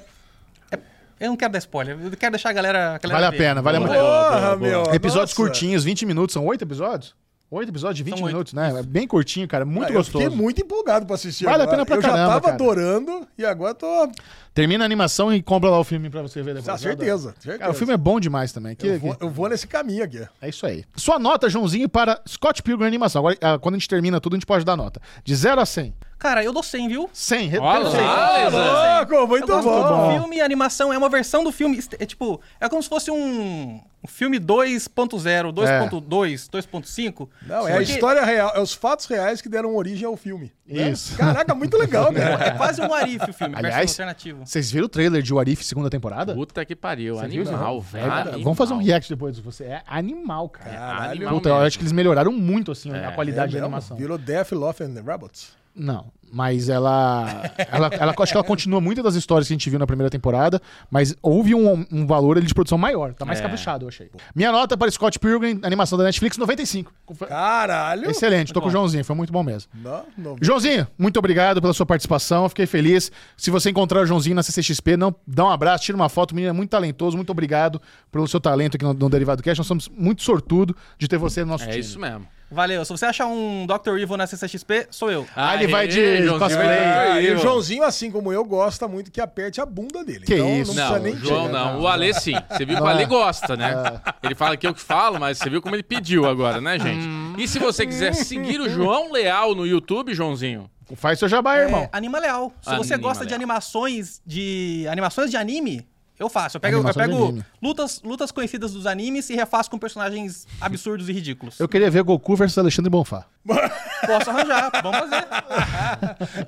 é- Eu não quero dar spoiler, eu quero deixar a galera. A galera Vale a pena, vale muito. Porra, meu. Episódios nossa. curtinhos, 20 minutos, são oito episódios? Oito episódios de 20 São oito. minutos, né? É bem curtinho, cara, muito Ah, eu gostoso. fiquei muito empolgado pra assistir Vale a agora. pena pra Eu caramba, já tava cara. adorando e agora tô... Termina a animação e compra lá o filme pra você ver depois. Ah, certeza, certeza. Cara, o filme é bom demais também. Que- Eu vou, eu vou nesse caminho aqui. É isso aí. Sua nota, Joãozinho, para Scott Pilgrim Animação. Agora, ah, quando a gente termina tudo, a gente pode dar nota. De 0 a 100. Cara, eu dou 100, viu? 100. re- Olha perfeito. lá, Louco, Eu muito gosto bom. do filme, a animação é uma versão do filme. É tipo, é como se fosse um, um filme 2.0, 2.2, 2.5. Não, é a história real, é os fatos reais que deram origem ao filme. Né? Isso. Caraca, muito legal, [laughs] É cara. quase um Arif o filme, Aliás, versão alternativa. Vocês viram o trailer de Warif segunda temporada? Puta que pariu. Você Animal, velho. É, animal. Vamos fazer um react depois de você. É animal, cara. Caralho. animal Puta, eu acho que eles melhoraram muito, assim, a É, qualidade É da mesmo? animação. Virou Death, Love and Robots. Não, mas ela, ela, ela- Acho que ela continua muitas das histórias que a gente viu na primeira temporada, mas houve um, um valor ali de produção maior. Tá mais É. caprichado, eu achei. Minha nota para Scott Pilgrim, animação da Netflix, 95. Caralho. Excelente, tô com o Joãozinho, foi muito bom mesmo. Não, não. Joãozinho, muito obrigado pela sua participação, fiquei feliz. Se você encontrar o Joãozinho na CCXP, não, dá um abraço, tira uma foto, o menino é muito talentoso, muito obrigado pelo seu talento aqui no, no Derivado Cash. Nós somos muito sortudo de ter você no nosso É time. isso mesmo. Valeu. Se você achar um Dr. Evil na CCXP, sou eu. Ah, ele vai de Joãozinho, cosplay. de Ah, e o. Joãozinho, assim como eu, gosta muito que aperte a bunda dele. Que então isso. não Não, precisa nem o João não. O Ale sim. Você viu que o Ale gosta, né? Ele fala que eu que falo, mas você viu como ele pediu agora, né, gente? E se você quiser seguir o João Leal no YouTube, Joãozinho? Faz seu jabá, irmão. É, Anima Leal. Se você Anima gosta de Leal. animações de animações de anime, eu faço. Eu pego, eu pego lutas, lutas conhecidas dos animes e refaço com personagens absurdos e ridículos. Eu queria ver Goku versus Alexandre Bonfá. [laughs] Posso arranjar, vamos fazer.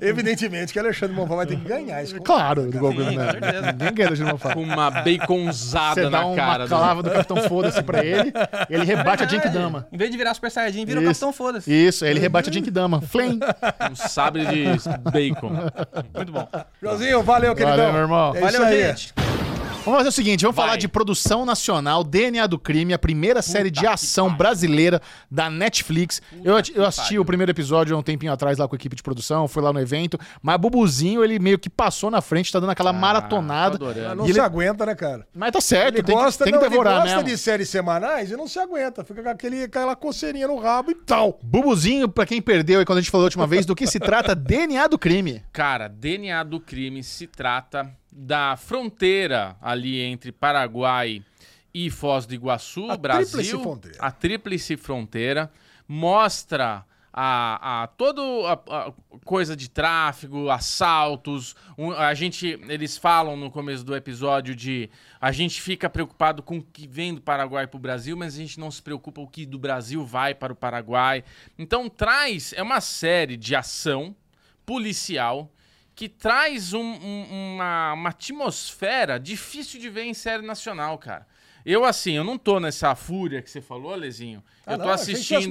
[laughs] Evidentemente que Alexandre Monfort vai ter que ganhar isso. Claro, do Goku, Sim, né? com certeza. Ninguém ganha Alexandre Bonfá. Com uma baconzada Você dá na uma cara. do- clava do Capitão Foda-se pra ele, ele rebate a Genkidama. Em vez de virar Super Saiyajin, vira o Isso. Capitão Foda-se. Isso, aí ele rebate a Genkidama. Flame. Um sabre de bacon. Muito bom. Joãozinho, valeu, queridão. Valeu, meu irmão. É Valeu, gente. Vamos fazer o seguinte, vamos Vai. falar de produção nacional, DNA do Crime, a primeira série de ação brasileira da Netflix. Eu, eu assisti o primeiro episódio há um tempinho atrás lá com a equipe de produção, fui lá no evento, mas Bubuzinho, ele meio que passou na frente, tá dando aquela maratonada. tô adorando. Mas não E ele- se aguenta, né, cara? Mas tá certo, Ele tem, que- gosta, tem que não, devorar ele gosta mesmo. de séries semanais e não se aguenta. Fica com aquele, aquela coceirinha no rabo e tal. Bubuzinho, pra quem perdeu aí quando a gente falou a última vez, do que se trata DNA do Crime. Cara, DNA do crime se trata da fronteira ali entre Paraguai e Foz do Iguaçu, A Brasil. tríplice fronteira. A tríplice fronteira. Mostra a, a toda a, a coisa de tráfego, assaltos. Um- a gente, eles falam no começo do episódio de a gente fica preocupado com o que vem do Paraguai para o Brasil, mas a gente não se preocupa o que do Brasil vai para o Paraguai. Então traz é uma série de ação policial que traz um- um- uma, uma atmosfera difícil de ver em série nacional, cara. Eu, assim, eu não tô nessa fúria que você falou, Alezinho. Ah, eu tô não, assistindo.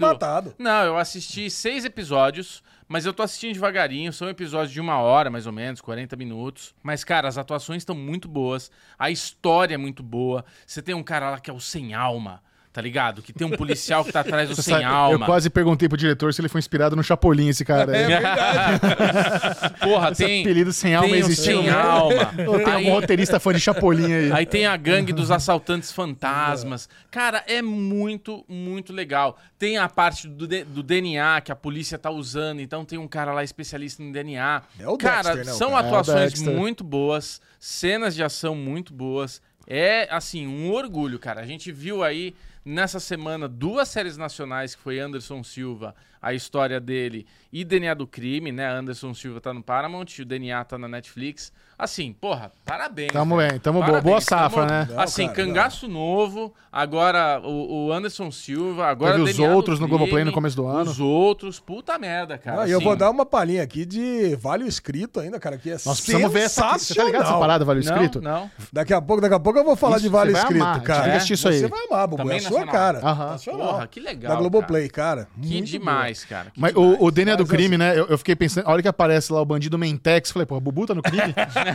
Não, eu assisti seis episódios, mas eu tô assistindo devagarinho. São episódios de uma hora, mais ou menos, 40 minutos. Mas, cara, as atuações estão muito boas. A história é muito boa. Você tem um cara lá que é o sem alma, tá ligado? Que tem um policial que tá atrás do sem alma. Eu quase perguntei pro diretor se ele foi inspirado no Chapolin, esse cara. É aí. verdade. [laughs] Porra, Esse tem. apelido sem alma existiu. sem né? alma. [laughs] Ou tem Aí- algum roteirista fã de Chapolin aí. Aí tem a gangue dos assaltantes fantasmas. Cara, é muito, muito legal. Tem a parte do, do DNA que a polícia tá usando, então tem um cara lá especialista em DNA. É o cara, Dexter, né, o são cara? É o atuações Dexter. muito boas, cenas de ação muito boas. É, assim, um orgulho, cara. A gente viu aí nessa semana duas séries nacionais, que foi Anderson Silva, a história dele, e DNA do Crime, né? Anderson Silva tá no Paramount, o DNA tá na Netflix. Assim, porra, parabéns. Tamo bem, tamo boa. Parabéns, Boa safra, tamo- né? Não, Assim, cara, Cangaço Novo, agora o, o Anderson Silva, agora Teve os outros no Globoplay no começo do ano. Os outros, puta merda, cara. Ah, e eu assim. vou dar uma palhinha aqui de Vale o Escrito ainda, cara, que é Nós precisamos ver essa. Você tá ligado essa parada, Vale o Não, Escrito? Não, Daqui a pouco, daqui a pouco eu vou falar Isso, de Vale Escrito, amar, cara. assistir isso aí. Você vai amar, Bubu, é Também a sua cara. Aham. Nacional. Porra, que legal, Da Globoplay, cara. Que demais, cara. Mas o, o DNA do crime, né? Eu, fiquei pensando, a hora que aparece lá o bandido Mentex, falei, pô, Bubu tá no crime? [laughs]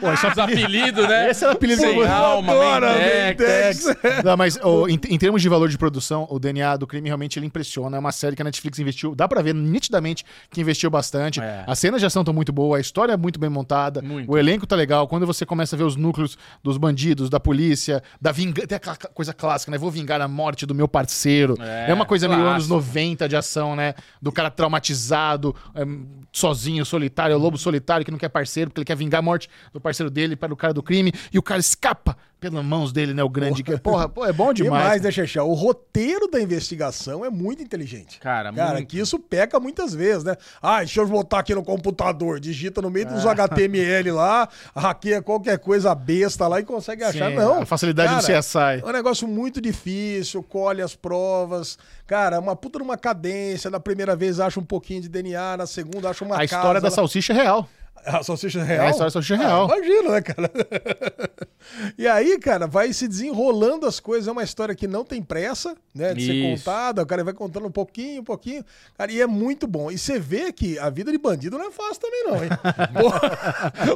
pô, esse é Os apelidos, né? Esse é o apelido Sem alma, Adoro, Mentex. Mentex. Não, mas ô, em, em termos de valor de produção, o DNA do crime realmente ele impressiona. É uma série que a Netflix investiu, dá pra ver nitidamente que investiu bastante. É. As cenas de ação estão muito boas, a história é muito bem montada, Muito. o elenco tá legal. Quando você começa a ver os núcleos dos bandidos, da polícia, da vingança, tem aquela coisa clássica, né? Vou vingar a morte do meu parceiro. É, É, uma coisa meio clássico. anos 90 de ação, né? Do cara traumatizado, é, sozinho, solitário, é o lobo solitário que não quer parceiro, porque ele quer vingar a morte do parceiro dele para o cara do crime, e o cara escapa pelas mãos dele, né? O grande. que- Porra, pô, é bom [laughs] demais. Demais, né, Xexé? O roteiro da investigação é muito inteligente. Cara, Cara, muito. que isso peca muitas vezes, né? Ah, deixa eu botar aqui no computador, digita no meio dos É. HTML lá, hackeia qualquer coisa besta lá e consegue achar. Sim, Não. a facilidade do CSI. É um negócio muito difícil, colhe as provas. Cara, uma puta numa cadência. Na primeira vez acha um pouquinho de DNA, na segunda acha uma A casa história da lá. salsicha é real. A salsicha real? É, a história da salsicha real. imagina, né, cara? [laughs] e aí, cara, vai se desenrolando as coisas. É uma história que não tem pressa, né? De ser Isso. contada. O cara vai contando um pouquinho, um pouquinho. Cara, e é muito bom. E você vê que a vida de bandido não é fácil também, não, hein?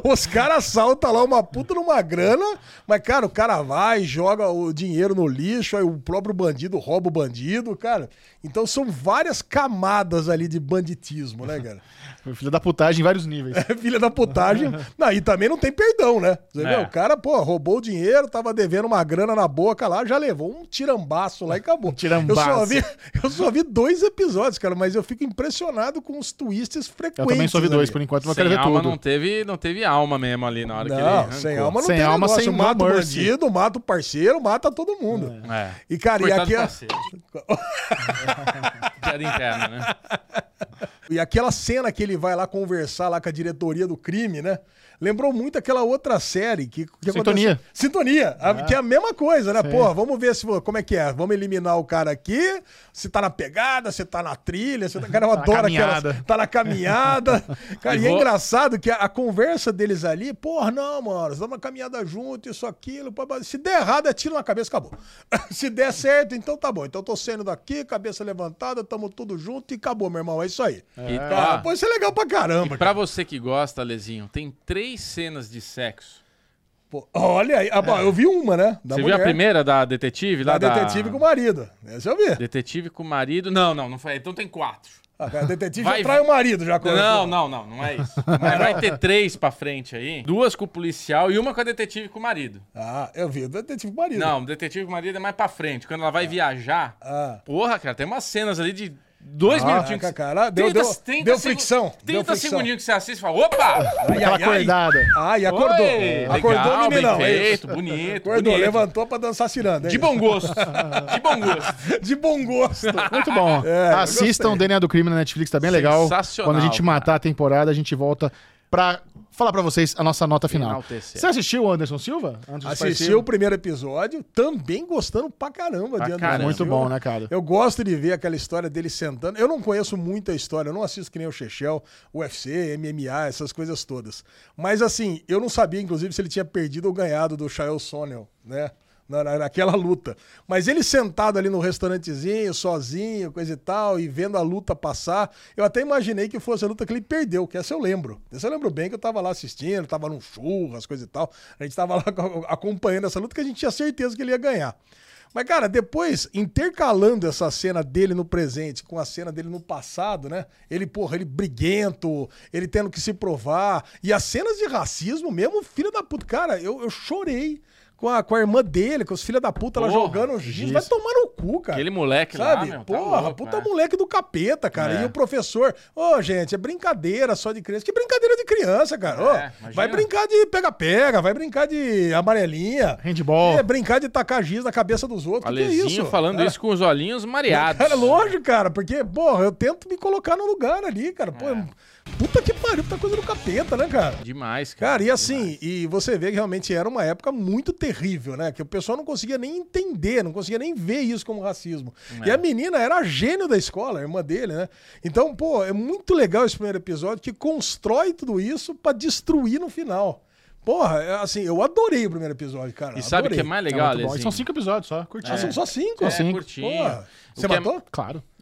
[laughs] Os caras assaltam lá uma puta numa grana, mas, cara, o cara vai, joga o dinheiro no lixo, aí o próprio bandido rouba o bandido, cara. Então são várias camadas ali de banditismo, né, cara? [laughs] Filho da putagem em vários níveis. Filha da putagem. [laughs] Não, e também não tem perdão, né? Você É. vê, o cara, pô, roubou o dinheiro, tava devendo uma grana na boca lá, já levou um tirambaço lá e acabou. [laughs] Tirambaço. Eu só, vi, eu só vi dois episódios, cara, mas eu fico impressionado com os twists frequentes. Eu também só vi dois, ali. por enquanto, mas eu Sem quero ver alma tudo. não teve, não teve alma mesmo ali na hora que ele Não, arrancou. sem alma não Sem tem alma, negócio. sem mata o bandido, mata o parceiro, mata todo mundo. É. E, cara, e Coitado aqui... do parceiro. [laughs] Piada interna, né? E aquela cena que ele vai lá conversar lá com a diretoria do crime, né? Lembrou muito aquela outra série que, que Sintonia. aconteceu- Sintonia, a- que é a mesma coisa, né? Pô, vamos ver se como é que é. Vamos eliminar o cara aqui, se tá na pegada, se tá na trilha, se tá, cara, eu Tá na adoro caminhada. aquelas, tá na caminhada. [laughs] Cara, E e, é vou- engraçado que a, a conversa deles ali, porra, não, mano, estamos na caminhada junto, isso, aquilo, pá, pá. se der errado é tiro na cabeça, acabou. [laughs] se der certo, então tá bom. Então eu tô saindo daqui, cabeça levantada, tamo tudo junto e acabou, meu irmão, é isso aí. E, Cara, ó, pô, isso é legal pra caramba. e pra você que gosta, Lezinho, tem três cenas de sexo. Pô, olha aí, ah, bom, eu vi uma, né? Da Você viu a mulher, primeira da detetive? Lá Da detetive com o marido. Essa eu vi. Detetive com o marido. Não, não, não foi. Então tem quatro. Ah, cara, a detetive Vai- já trai o marido, já quando- Não, não, não, não é isso. Mas vai ter três pra frente aí. Duas com o policial e uma com a detetive com o marido. Ah, eu vi o detetive com o marido. Não, detetive com o marido é mais pra frente. Quando ela vai viajar. Ah. Porra, cara, tem umas cenas ali de dois Ah, minutinhos. cara, cara, deu- deu- deu segu- fricção, 30 deu fricção. segundinhos que você assiste e fala: opa! Ai, ai, ai. acordada. Ah, e acordou. Oi, acordou legal, o meninão, bem é feito, bonito, Acordou, bonito. levantou pra dançar ciranda. é De bom gosto. De bom gosto. [laughs] De bom gosto. Muito bom. É, Assistam o. DNA do Crime na Netflix, tá bem legal. Sensacional, Quando a gente cara. matar a temporada, a gente volta pra falar pra vocês a nossa nota final. Enaltecer. Você assistiu o Anderson Silva? Antes Assisti o primeiro episódio, também gostando pra caramba Pra de Anderson caramba. Muito Silva. bom, né, cara? Eu gosto de ver aquela história dele sentando. Eu não conheço muita história, eu não assisto que nem o Chechel, UFC, MMA, essas coisas todas. Mas assim, eu não sabia, inclusive, se ele tinha perdido ou ganhado do Shael Sonnel, né? Na, na- naquela luta. Mas ele sentado ali no restaurantezinho, sozinho, coisa e tal, e vendo a luta passar, eu até imaginei que fosse a luta que ele perdeu, que essa eu lembro. Essa eu lembro bem que eu tava lá assistindo, tava num churras, coisa e tal. A gente tava lá [laughs] acompanhando essa luta que a gente tinha certeza que ele ia ganhar. Mas, cara, depois, intercalando essa cena dele no presente com a cena dele no passado, né? Ele, porra, ele briguento, ele tendo que se provar. E as cenas de racismo mesmo, filho da puta. Cara, eu, eu chorei com a, com a irmã dele, com os filhos da puta lá jogando giz. Vai tomar no cu, cara. Aquele moleque lá, Sabe? meu, tá Porra, louco, puta é. moleque do capeta, cara. É. E o professor, ô, gente, é brincadeira só de criança. Que brincadeira de criança, cara. É, imagina. vai brincar de pega-pega, vai brincar de amarelinha. Handball. É, brincar de tacar giz na cabeça dos outros. Que que é isso? falando Cara, isso com os olhinhos mareados. Cara, [laughs] lógico, cara, porque, porra, eu tento me colocar no lugar ali, cara. Pô, É. puta que pariu, puta coisa do capeta, né, cara? Demais, cara. Cara, e assim, e você vê que realmente era uma época muito terrível, né? Que o pessoal não conseguia nem entender, não conseguia nem ver isso como racismo. E É. a menina era a gênio da escola, a irmã dele, né? Então, pô, é muito legal esse primeiro episódio que constrói tudo isso pra destruir no final. Porra, é, assim, eu adorei o primeiro episódio, cara. E sabe o que é adorei. mais É legal. E Alezinho? São cinco episódios só, curtinho. Ah, são só cinco? É, cinco. curtinho. Porra, você que é-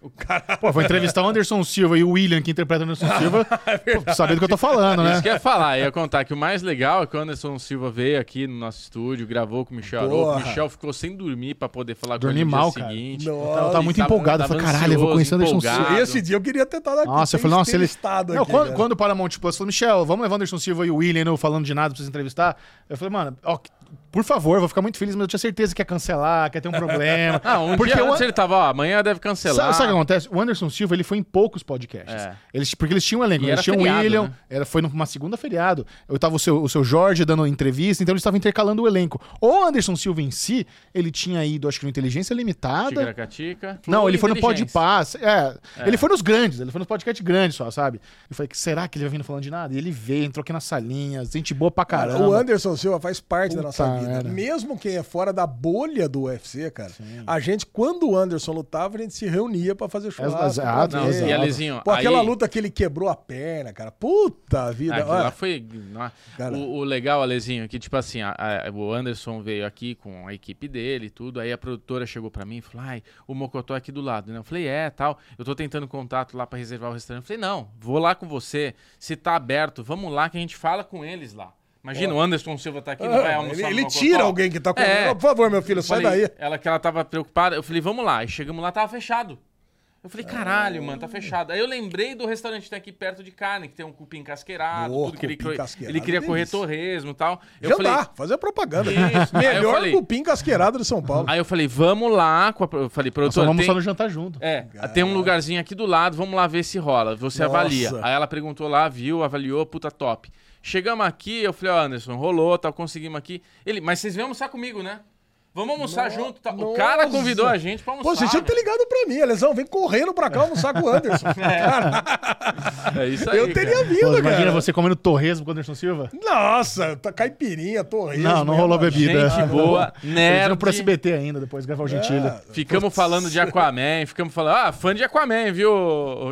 matou? Claro. Pô, vou entrevistar o Anderson Silva e o William, que interpreta o Anderson [laughs] Silva, pô, sabendo do que eu tô falando, né? Isso que eu ia falar, ia contar que o mais legal é que o Anderson Silva veio aqui no nosso estúdio, gravou com o Michel Arouca. Porra. O Michel ficou sem dormir pra poder falar com Dormi ele no mal, dia cara. seguinte. Eu tava, Nossa, muito tava- empolgado. Eu falei, caralho, eu vou conhecer o Anderson. Silva. Esse dia eu queria ter estado aqui. Nossa, eu falei, nossa, ele. estado Não, aqui, quando, cara. quando o Paramount Plus falou, Michel, vamos levar o Anderson Silva e o William não falando de nada pra vocês entrevistar. Eu falei, mano, ó, por favor, vou ficar muito feliz, mas eu tinha certeza que ia cancelar, que ia ter um problema. [laughs] Ah, um Porque dia o- antes ele tava, ó, amanhã deve cancelar. Sabe, sabe o que acontece? O Anderson Silva, ele foi em poucos podcasts. É. Eles, porque eles tinham um elenco. E Eles era tinham o William, né? era, foi numa segunda feriado. Eu tava o seu, o seu Jorge dando entrevista, então eles estavam intercalando o elenco. O Anderson Silva em si, ele tinha ido, acho que no Inteligência Limitada. Ticaracatica. Não, ele foi no Pod. Pass. É, ele foi nos grandes, ele foi nos podcasts grandes só, sabe? Eu falei, será que ele vai vindo falando de nada? E ele veio, entrou aqui na salinha, gente boa pra caramba. O Anderson Silva faz parte da nossa Puta vida. merda. Mesmo quem é fora da bolha do UFC, cara, a gente, quando o Anderson lutava, a gente se reunia pra fazer churrasco. Exato, Não, e Pô, aquela aí- luta que ele quebrou a perna, cara. Puta vida. Ah, aquilo Olha, lá foi. Cara. O, o legal, Alezinho, é que, tipo assim, a- a- o Anderson veio aqui com a equipe dele e tudo. Aí a produtora chegou pra mim e falou: Ai, o Mocotó é aqui do lado, né? Eu falei, é, tal. Eu tô tentando contato lá pra reservar o restaurante. Eu falei, não, vou lá com você. Se tá aberto, vamos lá que a gente fala com eles lá. Imagina, o Anderson Silva tá aqui, não vai ah, almoçar ele, ele tira alguém que tá com. É. Por favor, meu filho, Eu sai falei, daí. Ela que ela tava preocupada. Eu falei, vamos lá. Aí chegamos lá, tava fechado. Eu falei, caralho, mano, tá fechado. Aí eu lembrei do restaurante que tem aqui perto de carne, que tem um cupim casqueirado, Boa, tudo que ele, ele casqueirado, queria correr delícia. torresmo e tal. Eu Jantar, falei, fazer propaganda. Isso. [laughs] Melhor falei- cupim casqueirado de São Paulo. aí eu falei, vamos lá. Com a, eu falei, produtor, vamos tem, só no jantar junto. é, tem um lugarzinho aqui do lado, vamos lá ver se rola. Você Nossa. avalia. Aí ela perguntou lá, viu, avaliou, puta top. Chegamos aqui, eu falei, ó, Anderson, rolou, tal, conseguimos aqui. Ele, mas vocês vêm almoçar comigo, né? Vamos almoçar junto. Tá? O cara convidou a gente pra almoçar. Pô, você tinha que ter velho. ligado pra mim, Alesão. Vem correndo pra cá almoçar com o Anderson. [laughs] É isso aí. eu teria cara. vindo, Pô, imagina cara. você comendo torresmo com o Anderson Silva? Nossa, tá caipirinha, torresmo. Não, não rolou bebida. Gente boa, Eles nerd. iam pro SBT ainda, depois gravar o Gentilho. É. Ficamos falando de Aquaman, ficamos falando, ah, fã de Aquaman, viu,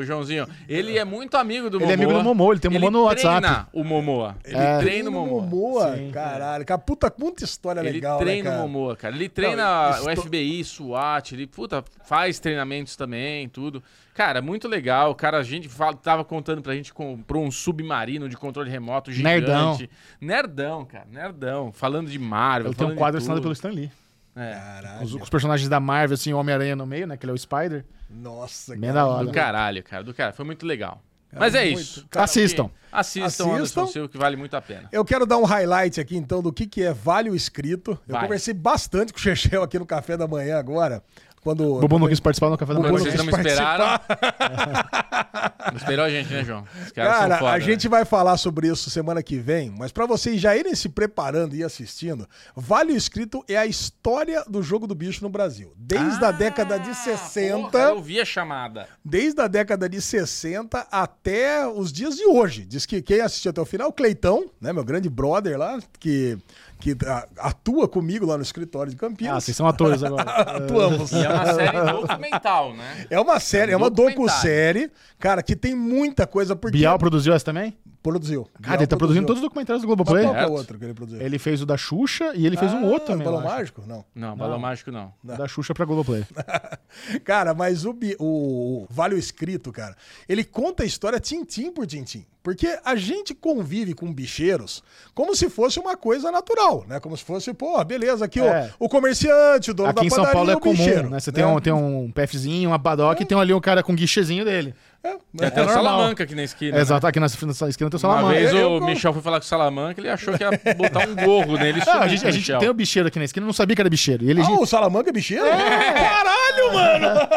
Joãozinho? Ele é muito amigo do Ele Momoa. é amigo do Momoa, ele tem o Momoa no WhatsApp. treina o Momoa. Ele É. treina o Momoa. Momoa, Sim. caralho. Cara, puta, muita história Ele legal, treina né, o? Momoa, cara. Ele treina Não, o FBI, SWAT, ele, puta, faz treinamentos também, tudo. Cara, muito legal. Cara, a gente fala, tava contando pra gente, comprou um submarino de controle remoto gigante. Nerdão. Nerdão, cara, nerdão. Falando de Marvel, Ele tem um quadro assinado pelo Stan Lee. É. Caralho. Os, os personagens da Marvel, assim, o Homem-Aranha no meio, né? Que ele é o Spider. Nossa, Bem da hora. Do caralho, cara, do cara. Foi muito legal. Mas é muito. isso. Cara, Assistam. Assistam, Assistam. Anderson Silva, que vale muito a pena. Eu quero dar um highlight aqui, então, do que, que é Vale o Escrito. Eu Vai. conversei bastante com o Chechel aqui no café da manhã agora. Quando O Bubu não quis participar no café da manhã. não Vocês não me esperaram. participar. [laughs] Não esperou a gente, né, João? Cara, foda, a gente vai falar sobre isso semana que vem, mas pra vocês já irem se preparando e assistindo, Vale o Escrito é a história do jogo do bicho no Brasil. Desde a década de 60, Ah, Porra, eu vi a chamada. desde a década de 60 até os dias de hoje. Diz que quem assistiu até o final, o Cleitão, né, meu grande brother lá, que, que a- atua comigo lá no escritório de Campinas. Ah, vocês são atores agora. [laughs] Atuamos. E é uma série documental, né? É uma série, é uma documentário. docu-série, cara, que tem muita coisa porque Bial produziu essa também? Produziu. Cara, ele tá produzindo todos os documentários do Globoplay. Qual que é o outro que ele produziu? Ele fez o da Xuxa e ele fez um outro também. Balão. Mágico? Não. Não, balão mágico não. O Da Xuxa pra Globoplay. [laughs] Cara, mas o, o Vale o Escrito, cara, ele conta a história tintim por tintim. Porque a gente convive com bicheiros como se fosse uma coisa natural, né? Como se fosse, pô, beleza, aqui É. o, o comerciante, o dono Aqui da em São padaria, Paulo é comum, bicheiro, né? Você tem, um, tem um PFzinho, uma paddock e tem ali um cara com guichezinho dele. É, Tem né? até. Salamanca aqui na esquina. né? Exato, aqui nessa, nessa esquina tem o Uma Salamanca. vez Eu- o eu- Michel foi falar com o Salamanca, ele achou que ia botar um gorro nele. Ah, a gente, a gente tem o bicheiro aqui na esquina, não sabia que era bicheiro. E ele, Ah, o Salamanca é bicheiro? Caralho, mano!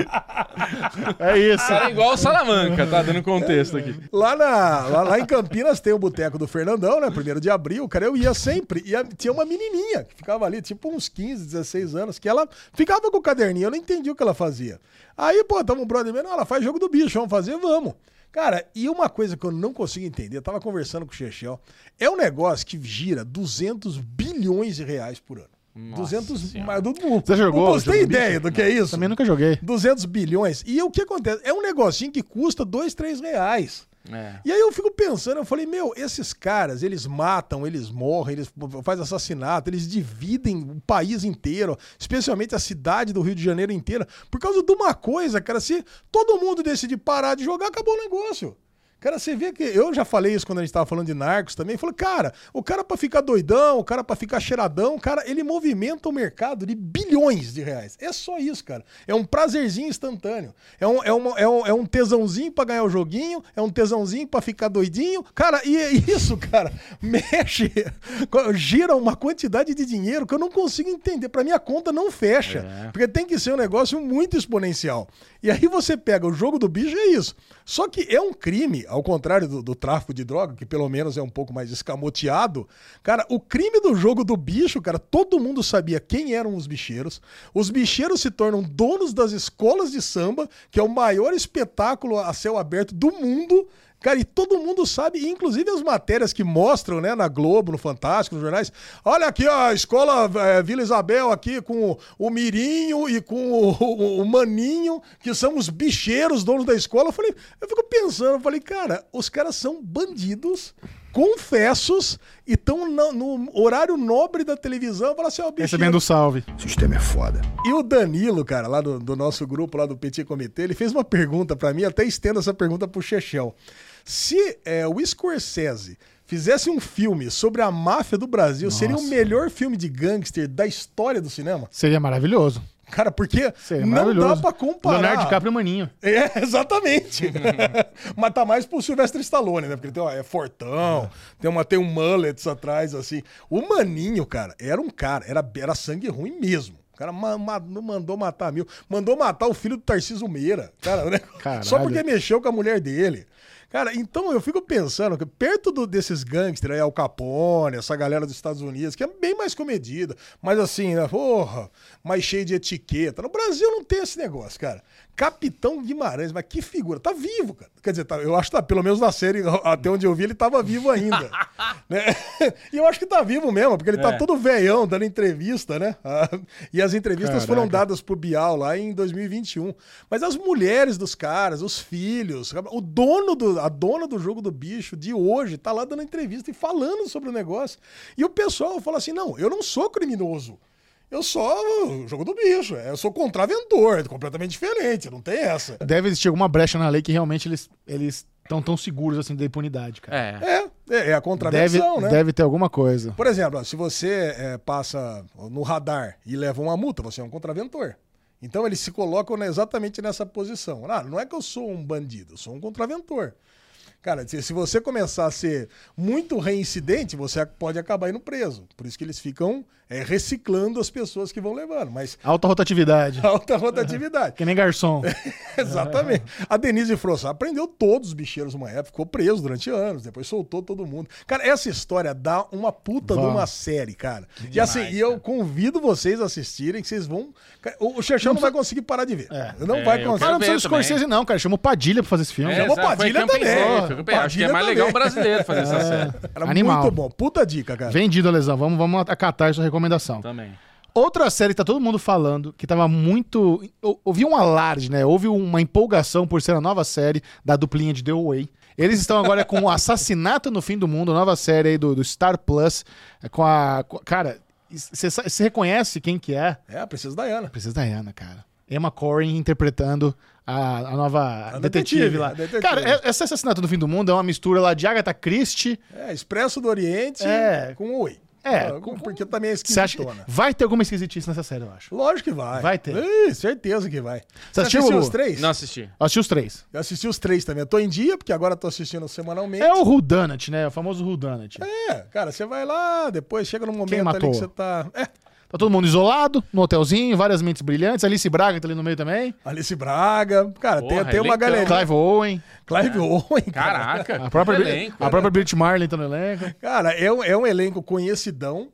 [laughs] é isso. É igual o Salamanca, tá dando contexto aqui. Lá, na, lá, lá em Campinas tem o boteco do Fernandão, né? Primeiro de abril, cara, eu ia sempre. E tinha uma menininha que ficava ali, tipo uns 15, 16 anos, que ela ficava com o caderninho, eu não entendi o que ela fazia. Aí, pô, tamo um brother meu, não, ela faz jogo do bicho, vamos fazer, vamos. Cara, e uma coisa que eu não consigo entender, eu tava conversando com o Chechel, é um negócio que gira 200 bilhões de reais por ano. 200, mas do, Você jogou Você tem do bicho? ideia do que é isso? Também nunca joguei. 200 bilhões. E o que acontece? É um negocinho que custa 2, 3 reais. É. E aí eu fico pensando, eu falei, meu, esses caras, eles matam, eles morrem, eles fazem assassinato, eles dividem o país inteiro, especialmente a cidade do Rio de Janeiro inteira, por causa de uma coisa, cara, se todo mundo decidir parar de jogar, acabou o negócio. Cara, você vê que. Eu já falei isso quando a gente tava falando de narcos também. Falei, cara, o cara pra ficar doidão, o cara pra ficar cheiradão, cara, ele movimenta o mercado de bilhões de reais. É só isso, cara. É um prazerzinho instantâneo. É um, é uma- é um, é um tesãozinho pra ganhar o joguinho, é um tesãozinho pra ficar doidinho. Cara, e é isso, cara, [laughs] mexe, gira uma quantidade de dinheiro que eu não consigo entender. Pra minha conta não fecha. Porque tem que ser um negócio muito exponencial. E aí você pega o jogo do bicho, é isso. Só que é um crime, ao contrário do, do tráfico de droga, que pelo menos é um pouco mais escamoteado. Cara, o crime do jogo do bicho, cara, todo mundo sabia quem eram os bicheiros. Os bicheiros se tornam donos das escolas de samba, que é o maior espetáculo a céu aberto do mundo. Cara, e todo mundo sabe, e inclusive as matérias que mostram, né, na Globo, no Fantástico, nos jornais. Olha aqui, ó, a escola eh, Vila Isabel aqui com o, Mirinho e com o, [laughs] o- o Maninho, que são os bicheiros, donos da escola. Eu falei, eu fico pensando, eu falei, cara, os caras são bandidos, confessos, e estão no, no horário nobre da televisão. Fala assim, ó, bicheiro. Recebendo o salve. O sistema é foda. E o Danilo, cara, lá do, do nosso grupo, lá do Petit Comitê, ele fez uma pergunta pra mim, até estendo essa pergunta pro Chechel. Se é, o Scorsese fizesse um filme sobre a máfia do Brasil, seria o melhor filme de gangster da história do cinema? Seria maravilhoso. Cara, porque Seria não dá pra comparar. Leonardo DiCaprio e Maninho. É, [laughs] exatamente. [laughs] Mas tá mais pro Sylvester Stallone, né? Porque ele tem, uma, é fortão, tem, uma, tem um mullets atrás, assim. O Maninho, cara, era um cara, era, era sangue ruim mesmo. O cara ma- ma- não mandou matar mil. Mandou matar o filho do Tarcísio Meira. Cara, né? Só porque mexeu com a mulher dele. Cara, então eu fico pensando que perto do- desses gangsters aí, Al Capone, essa galera dos Estados Unidos, que é bem mais comedida, mas assim, né, porra, mais cheio de etiqueta. No Brasil não tem esse negócio, cara. Capitão Guimarães, mas que figura. Tá vivo, cara. Quer dizer, tá- eu acho que tá, pelo menos na série, [laughs] até onde eu vi, ele tava vivo ainda. [laughs] né? E eu acho que tá vivo mesmo, porque ele tá É. todo velhão dando entrevista, né? Ah, E as entrevistas foram Caraca. dadas pro Bial lá em 2021. Mas as mulheres dos caras, os filhos, o dono do, a dona do jogo do bicho de hoje tá lá dando entrevista e falando sobre o negócio. E o pessoal fala assim: não, eu não sou criminoso. Eu sou o jogo do bicho. Eu sou contraventor, é completamente diferente, não tem essa. Deve existir alguma brecha na lei que realmente eles eles estão tão seguros assim da impunidade, cara. É. É, é, é a deve, contravenção, né? deve ter alguma coisa. Por exemplo, se você é, passa no radar e leva uma multa, você é um contraventor. Então eles se colocam exatamente nessa posição. Ah, não é que eu sou um bandido, eu sou um contraventor. Cara, se, você começar a ser muito reincidente, você pode acabar indo preso. Por isso que eles ficam é, reciclando as pessoas que vão levando. Mas [laughs] Alta rotatividade. [laughs] alta rotatividade. [laughs] Que nem garçom. Exatamente. A Denise Frossard aprendeu todos os bicheiros numa época, ficou preso durante anos, depois soltou todo mundo. Cara, essa história dá uma puta de uma série, cara. e assim, e eu convido vocês a assistirem, que vocês vão. Cara, O o Xerxão não vai conseguir parar de ver. Não É, vai eu conseguir. Cara, não ver precisa do. Scorsese, não, cara. Chama o Padilha pra fazer esse filme. É, Padilha o que eu também. Pensei, foi o que eu pensei. Acho que é mais legal também. brasileiro fazer essa série. Era Animal. muito bom. Puta dica, cara. Vendido, Lesão. Vamos, vamos acatar essa recomendação. Também. Outra série que tá todo mundo falando, que tava muito. Houve um alarde, né? Houve uma empolgação por ser a nova série da duplinha de The Way. Eles estão agora com o [laughs] Assassinato no Fim do Mundo, nova série aí do, do Star Plus. é Com a. com- cara, você reconhece quem que é? É, precisa Diana. Precisa da Ana, cara. Emma Corrin interpretando a, a nova detetive, detetive, lá. a detetive. Cara, é- esse Assassinato no Fim do Mundo é uma mistura lá de Agatha Christie. É, Expresso do Oriente É. com Oi. É, Ah, com- porque também é Você acha que esquisitona. vai ter alguma esquisitice nessa série, eu acho. Lógico que vai. Vai ter. Ih, certeza que vai. Você assistiu, assistiu os três? Não assisti. Eu assisti os três. Eu assisti os três também. Eu tô em dia, porque agora eu tô assistindo semanalmente. É o Whodunit, né? O famoso Whodunit. É, cara, você vai lá, depois chega num momento ali que você tá. É, Tá todo mundo isolado, no hotelzinho, várias mentes brilhantes. Alice Braga tá ali no meio também. Alice Braga. Cara, tem, Porra, tem uma elencão. galerinha. Clive Owen. Clive Owen. cara. Caraca. A própria, elenco. a própria Brit Marlin tá no elenco. Cara, é um, é um elenco conhecidão.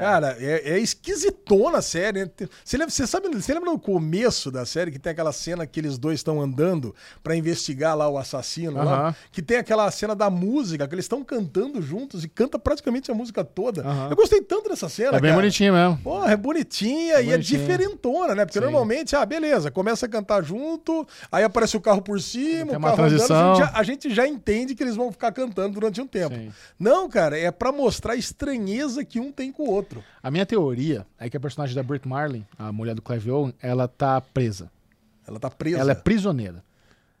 Cara, é, é esquisitona a série. né? Você, lembra, você sabe, você lembra no começo da série que tem aquela cena que eles dois estão andando pra investigar lá o assassino lá? Aham. Que tem aquela cena da música, que eles estão cantando juntos e canta praticamente a música toda. Aham. Eu gostei tanto dessa cena, É bem cara. bonitinho mesmo. Porra, é bonitinha e é bonitinha. diferentona, né? Porque Sim. normalmente, ah, beleza, começa a cantar junto, aí aparece o carro por cima, Tem o carro andando, transição. a gente, já, a gente já entende que eles vão ficar cantando durante um tempo. Sim. Não, cara, é pra mostrar a estranheza que um tem com o outro. A minha teoria é que a personagem da Brit Marlin, a mulher do Clive Owen, ela tá presa. Ela tá presa. Ela é prisioneira.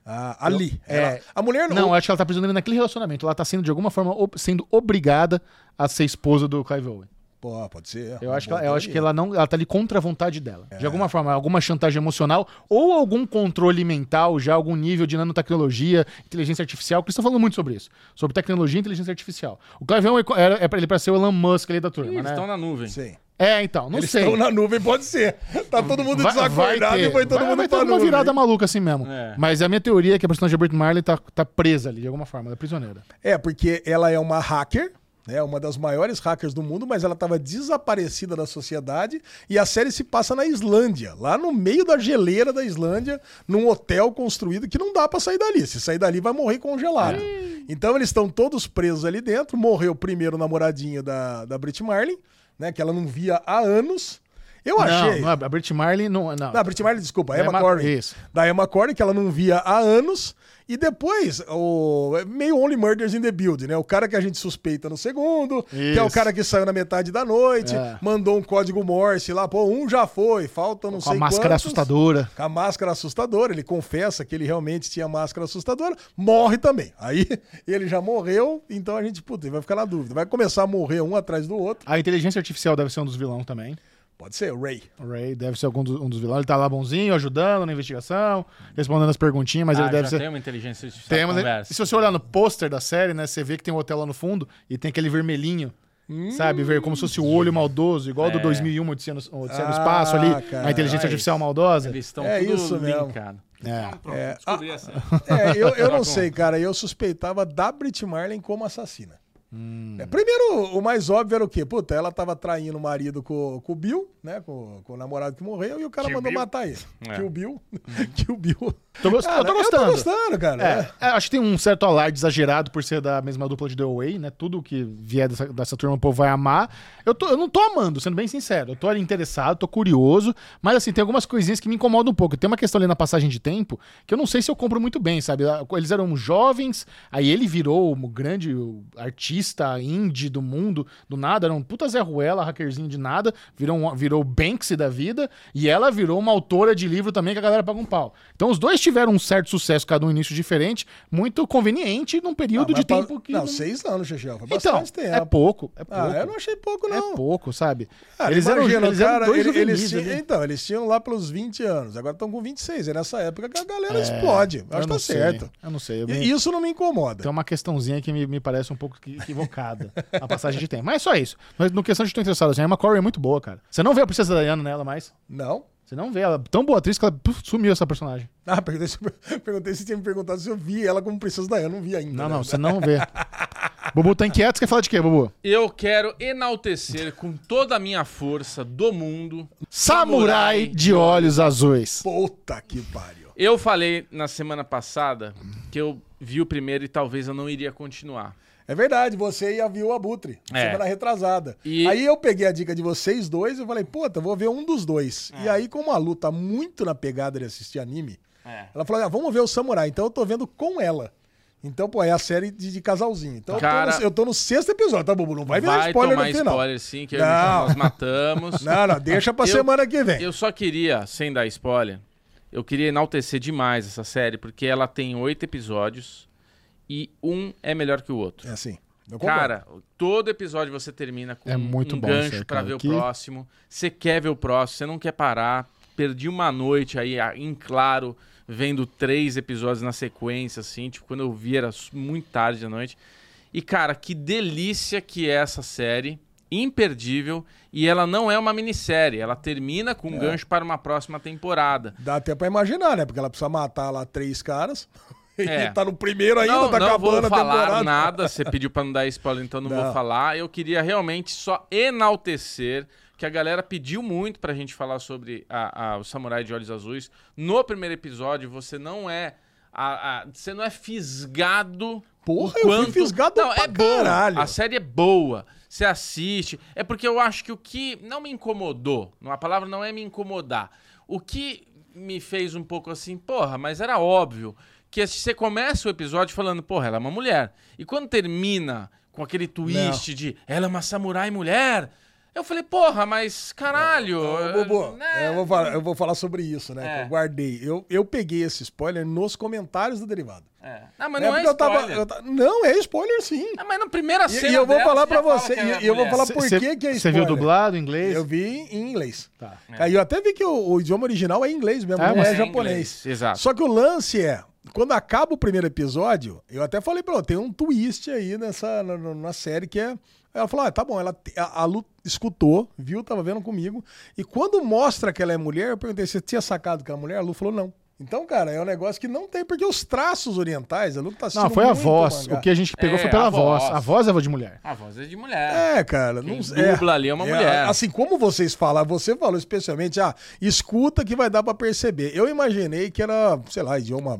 Ah, ali. É. Ela- a mulher não. Não, eu acho que ela tá prisioneira naquele relacionamento. Ela tá sendo, de alguma forma, ob- sendo obrigada a ser esposa do Clive Owen. Pô, pode ser. Eu acho, que ela, eu acho que ela não. Ela tá ali contra a vontade dela. De alguma forma, alguma chantagem emocional ou algum controle mental, já algum nível de nanotecnologia, inteligência artificial, porque eles estão falando muito sobre isso. Sobre tecnologia e inteligência artificial. O Clive Owen era, é pra ele pra ser o Elon Musk ali da turma, Eles né? estão na nuvem. Sim. É, então, não Eles sei. estão na nuvem, pode ser. Tá todo mundo Vai- desacordado ter. e foi todo vai, mundo vai ter pra uma nuvem. virada maluca assim mesmo. É. Mas a minha teoria é que a personagem da Brit Marley tá, tá presa ali, de alguma forma, ela é prisioneira. É, porque ela é uma hacker, né, uma das maiores hackers do mundo, mas ela estava desaparecida da sociedade e a série se passa na Islândia, lá no meio da geleira da Islândia, num hotel construído que não dá pra sair dali. Se sair dali vai morrer congelado. Então eles estão todos presos ali dentro. Morreu primeiro o namoradinho da, da Brit Marlin, né, que ela não via há anos. Eu achei. Não, a Brit Marley não. não. Não, a Brit Marley, desculpa, a Emma, Emma- Corrin. isso. Da Emma Corrin, que ela não via há anos. E depois, o meio Only Murders in the Build, né? O cara que a gente suspeita no segundo, que é o Isso. cara que saiu na metade da noite, É. mandou um código Morse lá, pô, um já foi, falta não Com sei a máscara quantos. assustadora. Com a máscara assustadora, ele confessa que ele realmente tinha máscara assustadora, morre também. Aí [laughs] ele já morreu, então a gente, puta, vai ficar na dúvida. Vai começar a morrer um atrás do outro. A inteligência artificial deve ser um dos vilões também. Pode ser, o Ray. O Ray deve ser algum dos, um dos vilões. Ele tá lá bonzinho, ajudando na investigação, respondendo as perguntinhas, mas Ah, ele deve já ser. tem uma inteligência artificial Tem, conversa. e se você olhar no pôster da série, né, você vê que tem um hotel lá no fundo e tem aquele vermelhinho. Sabe, ver como se fosse o olho maldoso, igual do É. 2001, Odisseia no, Odisseia no Ah, Espaço ali, cara. a inteligência Aí. artificial maldosa. Eles estão É tudo isso mesmo. linkados. É. É, Descobri essa. [laughs] É, eu, eu não Tá sei, bom. cara. Eu suspeitava da Brit Marlin como assassina. Hum. É, primeiro, o mais óbvio era o quê? Puta, ela tava traindo o marido com, com o Bill, né? Com, com o namorado que morreu, e o cara Kill mandou Bill? matar ele. [laughs] É. Que o Bill. [laughs] que o Bill. Tô gost- eu tô gostando. Eu tô gostando, cara. É, é, acho que tem um certo alarde exagerado por ser da mesma dupla de The Way, né? Tudo que vier dessa, dessa turma o povo vai amar. Eu, tô, eu não tô amando, sendo bem sincero. Eu tô ali interessado, tô curioso, mas assim, tem algumas coisinhas que me incomodam um pouco. Tem uma questão ali na passagem de tempo que eu não sei se eu compro muito bem, sabe? Eles eram jovens, aí ele virou um grande artista artista indie do mundo, do nada, era um puta Zé Ruela, hackerzinho de nada, virou, um, virou o Banksy da vida, e ela virou uma autora de livro também que a galera paga um pau. Então os dois tiveram um certo sucesso, cada um início diferente, muito conveniente num período Ah, de tempo que. Não, seis anos, Chechel. Foi Então, bastante tempo. é pouco, é pouco. Ah, eu não achei pouco, não. É pouco, sabe? Cara, eles eram, imagina, eles eram cara, dois ele- eles tinham, ali. Então, eles tinham lá pelos 20 anos, agora estão com 26. É nessa época que a galera É, explode. Acho que não tá sei, certo. Eu não sei. eu E- me- Isso não me incomoda. Tem uma questãozinha que me, me parece um pouco equi- equivocada. a passagem de tempo. Mas é só isso. Mas no questão de estou interessado, assim, a Emma Corey é muito boa, cara. Você não vê a Princesa Diana nela mais. Não? Você não vê ela. Tão boa atriz que ela puf, sumiu essa personagem. Ah, perguntei se, [laughs] perguntei se tinha me perguntado se eu vi ela como Princesa Diana. Eu não vi ainda. Não, né? não, você não vê. [laughs] Bubu tá inquieto, você quer falar de quê, Bubu? Eu quero enaltecer com toda a minha força do mundo. Samurai de olhos azuis. Puta que pariu. Eu falei na semana passada que eu vi o primeiro e talvez eu não iria continuar. É verdade, você ia ver o Abutre, É. semana retrasada. E- Aí eu peguei a dica de vocês dois e falei, puta, vou ver um dos dois. É. E aí, como a Lu tá muito na pegada de assistir anime, É. ela falou, ah, vamos ver o Samurai. Então eu tô vendo com ela. Então, pô, é a série de, de casalzinho. Então eu tô Cara- no- eu, tô no, sexto episódio, tá, Bubu? Não vai, virar Vai spoiler tomar no final. spoiler sim, que e nós matamos. [laughs] Não, não, deixa pra Eu- semana que vem. Eu só queria, sem dar spoiler, eu queria enaltecer demais essa série, porque ela tem oito episódios e um é melhor que o outro. É assim. Cara, todo episódio você termina com É muito um bom gancho cara. ver Que- o próximo. Você quer ver o próximo, você não quer parar. Perdi uma noite aí, ah, em claro, vendo três episódios na sequência, assim. Tipo, quando eu vi era muito tarde da noite. E, cara, que delícia que é essa série. Imperdível. E ela não é uma minissérie. Ela termina com um gancho para uma próxima temporada. Dá até pra imaginar, né? Porque ela precisa matar lá três caras. [laughs] [laughs] É. Tá no primeiro ainda, não, tá não acabando vou falar temporada. nada. Você pediu pra não dar spoiler, então não, Não. vou falar. Eu queria realmente só enaltecer que a galera pediu muito pra gente falar sobre a- a- o Samurai de Olhos Azuis. No primeiro episódio, você não é. a- você não é fisgado. Porra, o eu fui quanto... fisgado Não, é boa. caralho. A série é boa. Você assiste. É porque eu acho que o que não me incomodou, a palavra não é me incomodar. O que me fez um pouco assim, porra, mas era óbvio que você começa o episódio falando, porra, ela é uma mulher. E quando termina com aquele twist de ela é uma samurai mulher, eu falei, porra, mas caralho. Ô, Bobo, né? é, eu, vou falar, eu vou falar sobre isso, né? É. que eu guardei. Eu, eu peguei esse spoiler nos comentários do Derivado. É. Não, mas Né? não é Porque eu tava- spoiler. eu Não, é spoiler sim. Ah, mas na primeira E, cena e eu vou dela, falar você pra fala você, que ela é e eu vou falar por Cê- que que é Você spoiler. viu dublado em inglês? Eu vi em inglês. Tá. Aí eu até vi que o, o idioma original é inglês mesmo, É, não mas é é japonês. inglês, exato. Só que o lance é, quando acaba o primeiro episódio, eu até falei pra ela, tem um twist aí nessa na, na- série que é ela falou, ah, tá bom, ela, a, a Lu escutou, viu, tava vendo comigo, e quando mostra que ela é mulher, eu perguntei, você tinha sacado que ela é mulher? A Lu falou, não. Então, cara, é um negócio que não tem, porque os traços orientais, a Lu tá assistindo Não, foi a voz. mangá. O que a gente pegou É, foi pela a voz. voz. A voz é voz de mulher. A voz é de mulher. É, cara, não Quem dubla ali é uma mulher. Assim como vocês falam, você falou especialmente, ah, escuta que vai dar pra perceber. Eu imaginei que era, sei lá, idioma.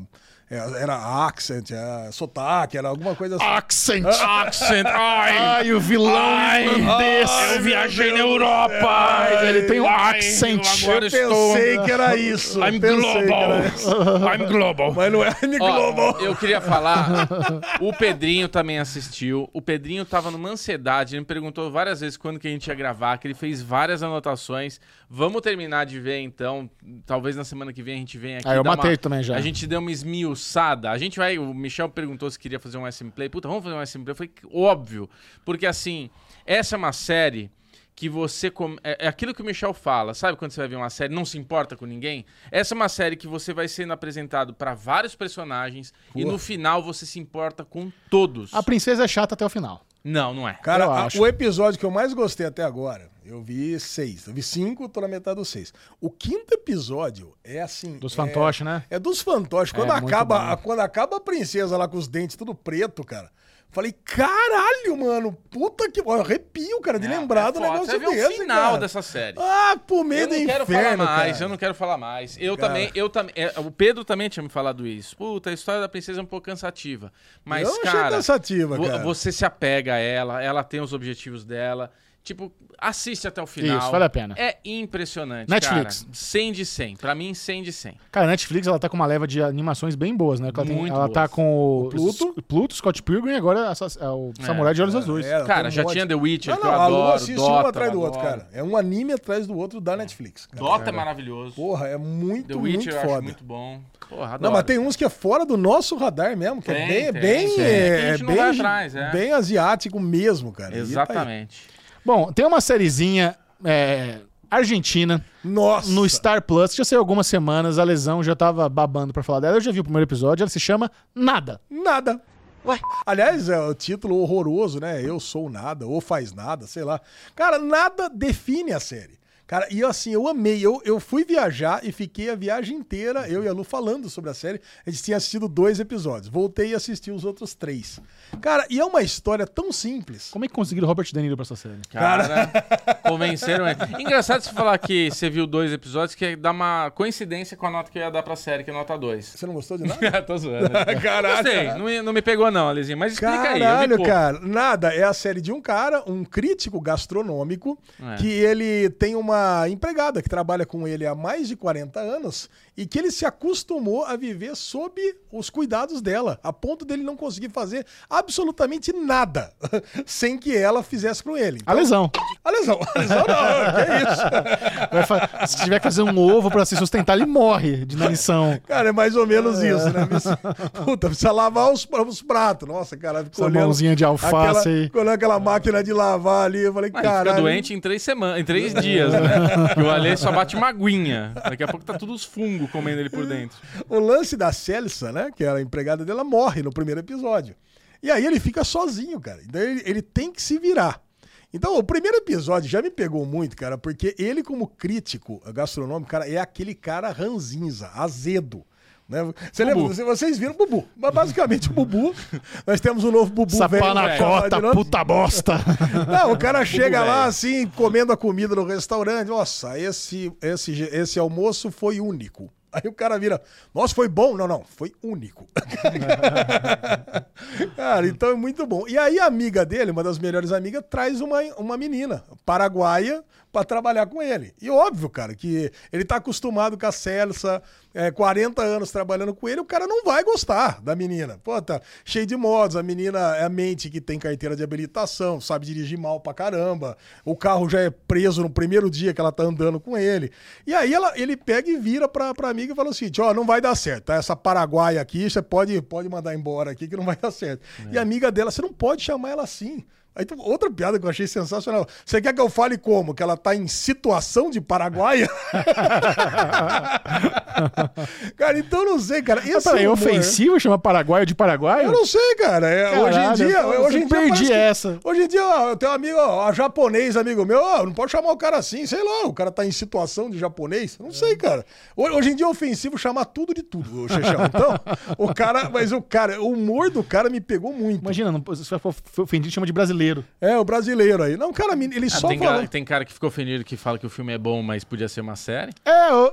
É, Era accent, é, sotaque, era alguma coisa assim. Accent! Accent, [laughs] ai, Ai, o vilão irlandês! eu viajei na Europa. Ai, ele tem um Ai, accent. eu agora Eu estou... pensei que era isso. I'm global. era isso. I'm global. Mas não é I'm Ó, global. eu queria falar, o Pedrinho também assistiu. O Pedrinho tava numa ansiedade, ele me perguntou várias vezes quando que a gente ia gravar, que ele fez várias anotações. Vamos terminar de ver então, talvez na semana que vem a gente venha aqui. Ah, eu matei uma- também já. A gente deu uma esmiuçada. A gente vai, o Michel perguntou se queria fazer um SM Play. Puta, vamos fazer um SM Play. Eu falei, óbvio, porque assim, essa é uma série que você. com- É, é aquilo que o Michel fala, sabe quando você vai ver uma série, não se importa com ninguém? Essa é uma série que você vai sendo apresentado pra vários personagens e no final você se importa com todos. A princesa é chata até o final. Não, não é. Cara, a- o episódio que eu mais gostei até agora, eu vi seis. Eu vi cinco, tô na metade dos seis. O quinto episódio é assim. Dos é- fantoches, né? É dos fantoches. Quando, É, acaba, a- quando acaba a princesa lá com os dentes tudo preto, cara. Falei, caralho, mano. Puta que. Eu arrepio, cara, de lembrar do É foda. negócio Você vê o desse, final cara. dessa série. Ah, pro meio Eu do não quero inferno, falar mais, cara. eu não quero falar mais. Eu Cara. também, eu também. é, o Pedro também tinha me falado isso. Puta, a história da princesa é um pouco cansativa. Mas, Eu achei cara. cansativa, vo- cara. Você se apega a ela, ela tem os objetivos dela. Tipo, assiste até o final. Isso, vale a pena. É impressionante, Netflix. cara. 100 de 100. Pra mim, 100 de 100. Cara, a Netflix ela tá com uma leva de animações bem boas, né? Ela, tem- Muito ela tá boas. com o, Pluto. Pluto, Scott Pilgrim e agora essa- é o Samurai de Olhos Azuis. É, Cara, um já monte. tinha The Witcher, Não, que eu não, a Lu adoro. assiste Dota, um atrás do eu outro, cara. É um anime atrás do outro da Netflix. cara. Dota é maravilhoso. Porra, é muito, The muito Witcher eu acho foda. muito bom. Porra, adoro. Não, mas tem uns que é fora do nosso radar mesmo, que é Tem, bem, tem, bem, tem. é, a não bem, atrás, é. bem asiático mesmo, cara. E tá. Exatamente. Bom, tem uma sériezinha é, argentina Nossa. no Star Plus, que já saiu algumas semanas, a Lesão já tava babando pra falar dela. Eu já vi o primeiro episódio, ela se chama Nada. Nada. Aliás, é o título horroroso, né? Eu sou nada, ou faz nada, sei lá. Cara, nada define a série. Cara, e assim, eu amei. Eu, eu fui viajar e fiquei a viagem inteira, eu e a Lu, falando sobre a série. A gente tinha assistido dois episódios. Voltei e assisti os outros três. Cara, e é uma história tão simples. Como é que conseguiram Robert De Niro pra essa série? Cara, [laughs] convenceram ele. Engraçado você falar que você viu dois episódios, que dá uma coincidência com a nota que eu ia dar pra série, que é nota 2. Você não gostou de nada? [laughs] Tô zoando. [laughs] Caralho. Gostei. Não, me- não me pegou, não, Alizinho. Mas explica aí. eu vi Caralho, cara. Nada. É a série de um cara, um crítico gastronômico, É. que ele tem uma empregada que trabalha com ele há mais de 40 anos e que ele se acostumou a viver sob os cuidados dela, a ponto dele não conseguir fazer absolutamente nada [laughs] sem que ela fizesse com ele. A Então- Lesão. A lesão. A lesão não, que isso. [laughs] Vai fa- Se tiver que fazer um ovo pra se sustentar, ele morre de inanição. Cara, é mais ou menos isso, né? Puta, precisa lavar os, os pratos. Nossa, cara, ficou Essa mãozinha de alface aquela, aí. ficou olhando aquela máquina de lavar ali. Eu falei, ele caralho. fica doente em três semanas, em três [laughs] dias, né? [laughs] O Ale só bate uma aguinha. Daqui a pouco tá tudo os fungos comendo ele por dentro. O lance da Celsa, né? Que era a empregada dela, morre no primeiro episódio. E aí ele fica sozinho, cara. Então ele, ele tem que se virar. Então, o primeiro episódio já me pegou muito, cara, porque ele, como crítico gastronômico, cara, é aquele cara ranzinza, azedo. Né? Você lembra? Você- Vocês viram o Bubu. Mas basicamente o Bubu. [laughs] Nós temos um novo Bubu velho. Sapanacota, nome- puta bosta. [laughs] Não, o cara chega lá velho. assim, comendo a comida no restaurante. Nossa, esse, esse, esse almoço foi único. Aí o cara vira, nossa, foi bom? Não, não, foi único. [laughs] cara, então é muito bom. E aí a amiga dele, uma das melhores amigas, traz uma, uma menina paraguaia pra trabalhar com ele. E óbvio, cara, que ele tá acostumado com a Celsa, é, 40 anos trabalhando com ele, o cara não vai gostar da menina. Pô, tá cheio de modos, a menina é a mente que tem carteira de habilitação, sabe dirigir mal pra caramba, o carro já é preso no primeiro dia que ela tá andando com ele. E aí ela, ele pega e vira pra, pra amiga e fala o seguinte, ó, não vai dar certo, tá? Essa paraguaia aqui, você pode, pode mandar embora aqui que não vai dar certo. E a amiga dela, você não pode chamar ela assim. Aí outra piada que eu achei sensacional. Você quer que eu fale como? Que ela tá em situação de paraguaia? [laughs] cara, então eu não sei, cara. Esse peraí, é ofensivo chamar paraguaio de paraguaio? Eu não sei, cara. É, Caralho, hoje em dia, eu hoje em dia perdi que- essa. Hoje em dia, ó, eu tenho um amigo, ó, japonês, amigo meu, ó, não pode chamar o cara assim, sei lá, o cara tá em situação de japonês. Não sei, cara. Ho- Hoje em dia é ofensivo chamar tudo de tudo, Xexão. Então, o cara, mas o cara, o humor do cara me pegou muito. Imagina, não, se for ofendido, chama de brasileiro. É, o brasileiro aí. Não, cara, ele Ah, só tem, falou. cara, tem cara que ficou ofendido que fala que o filme é bom, mas podia ser uma série. É, o...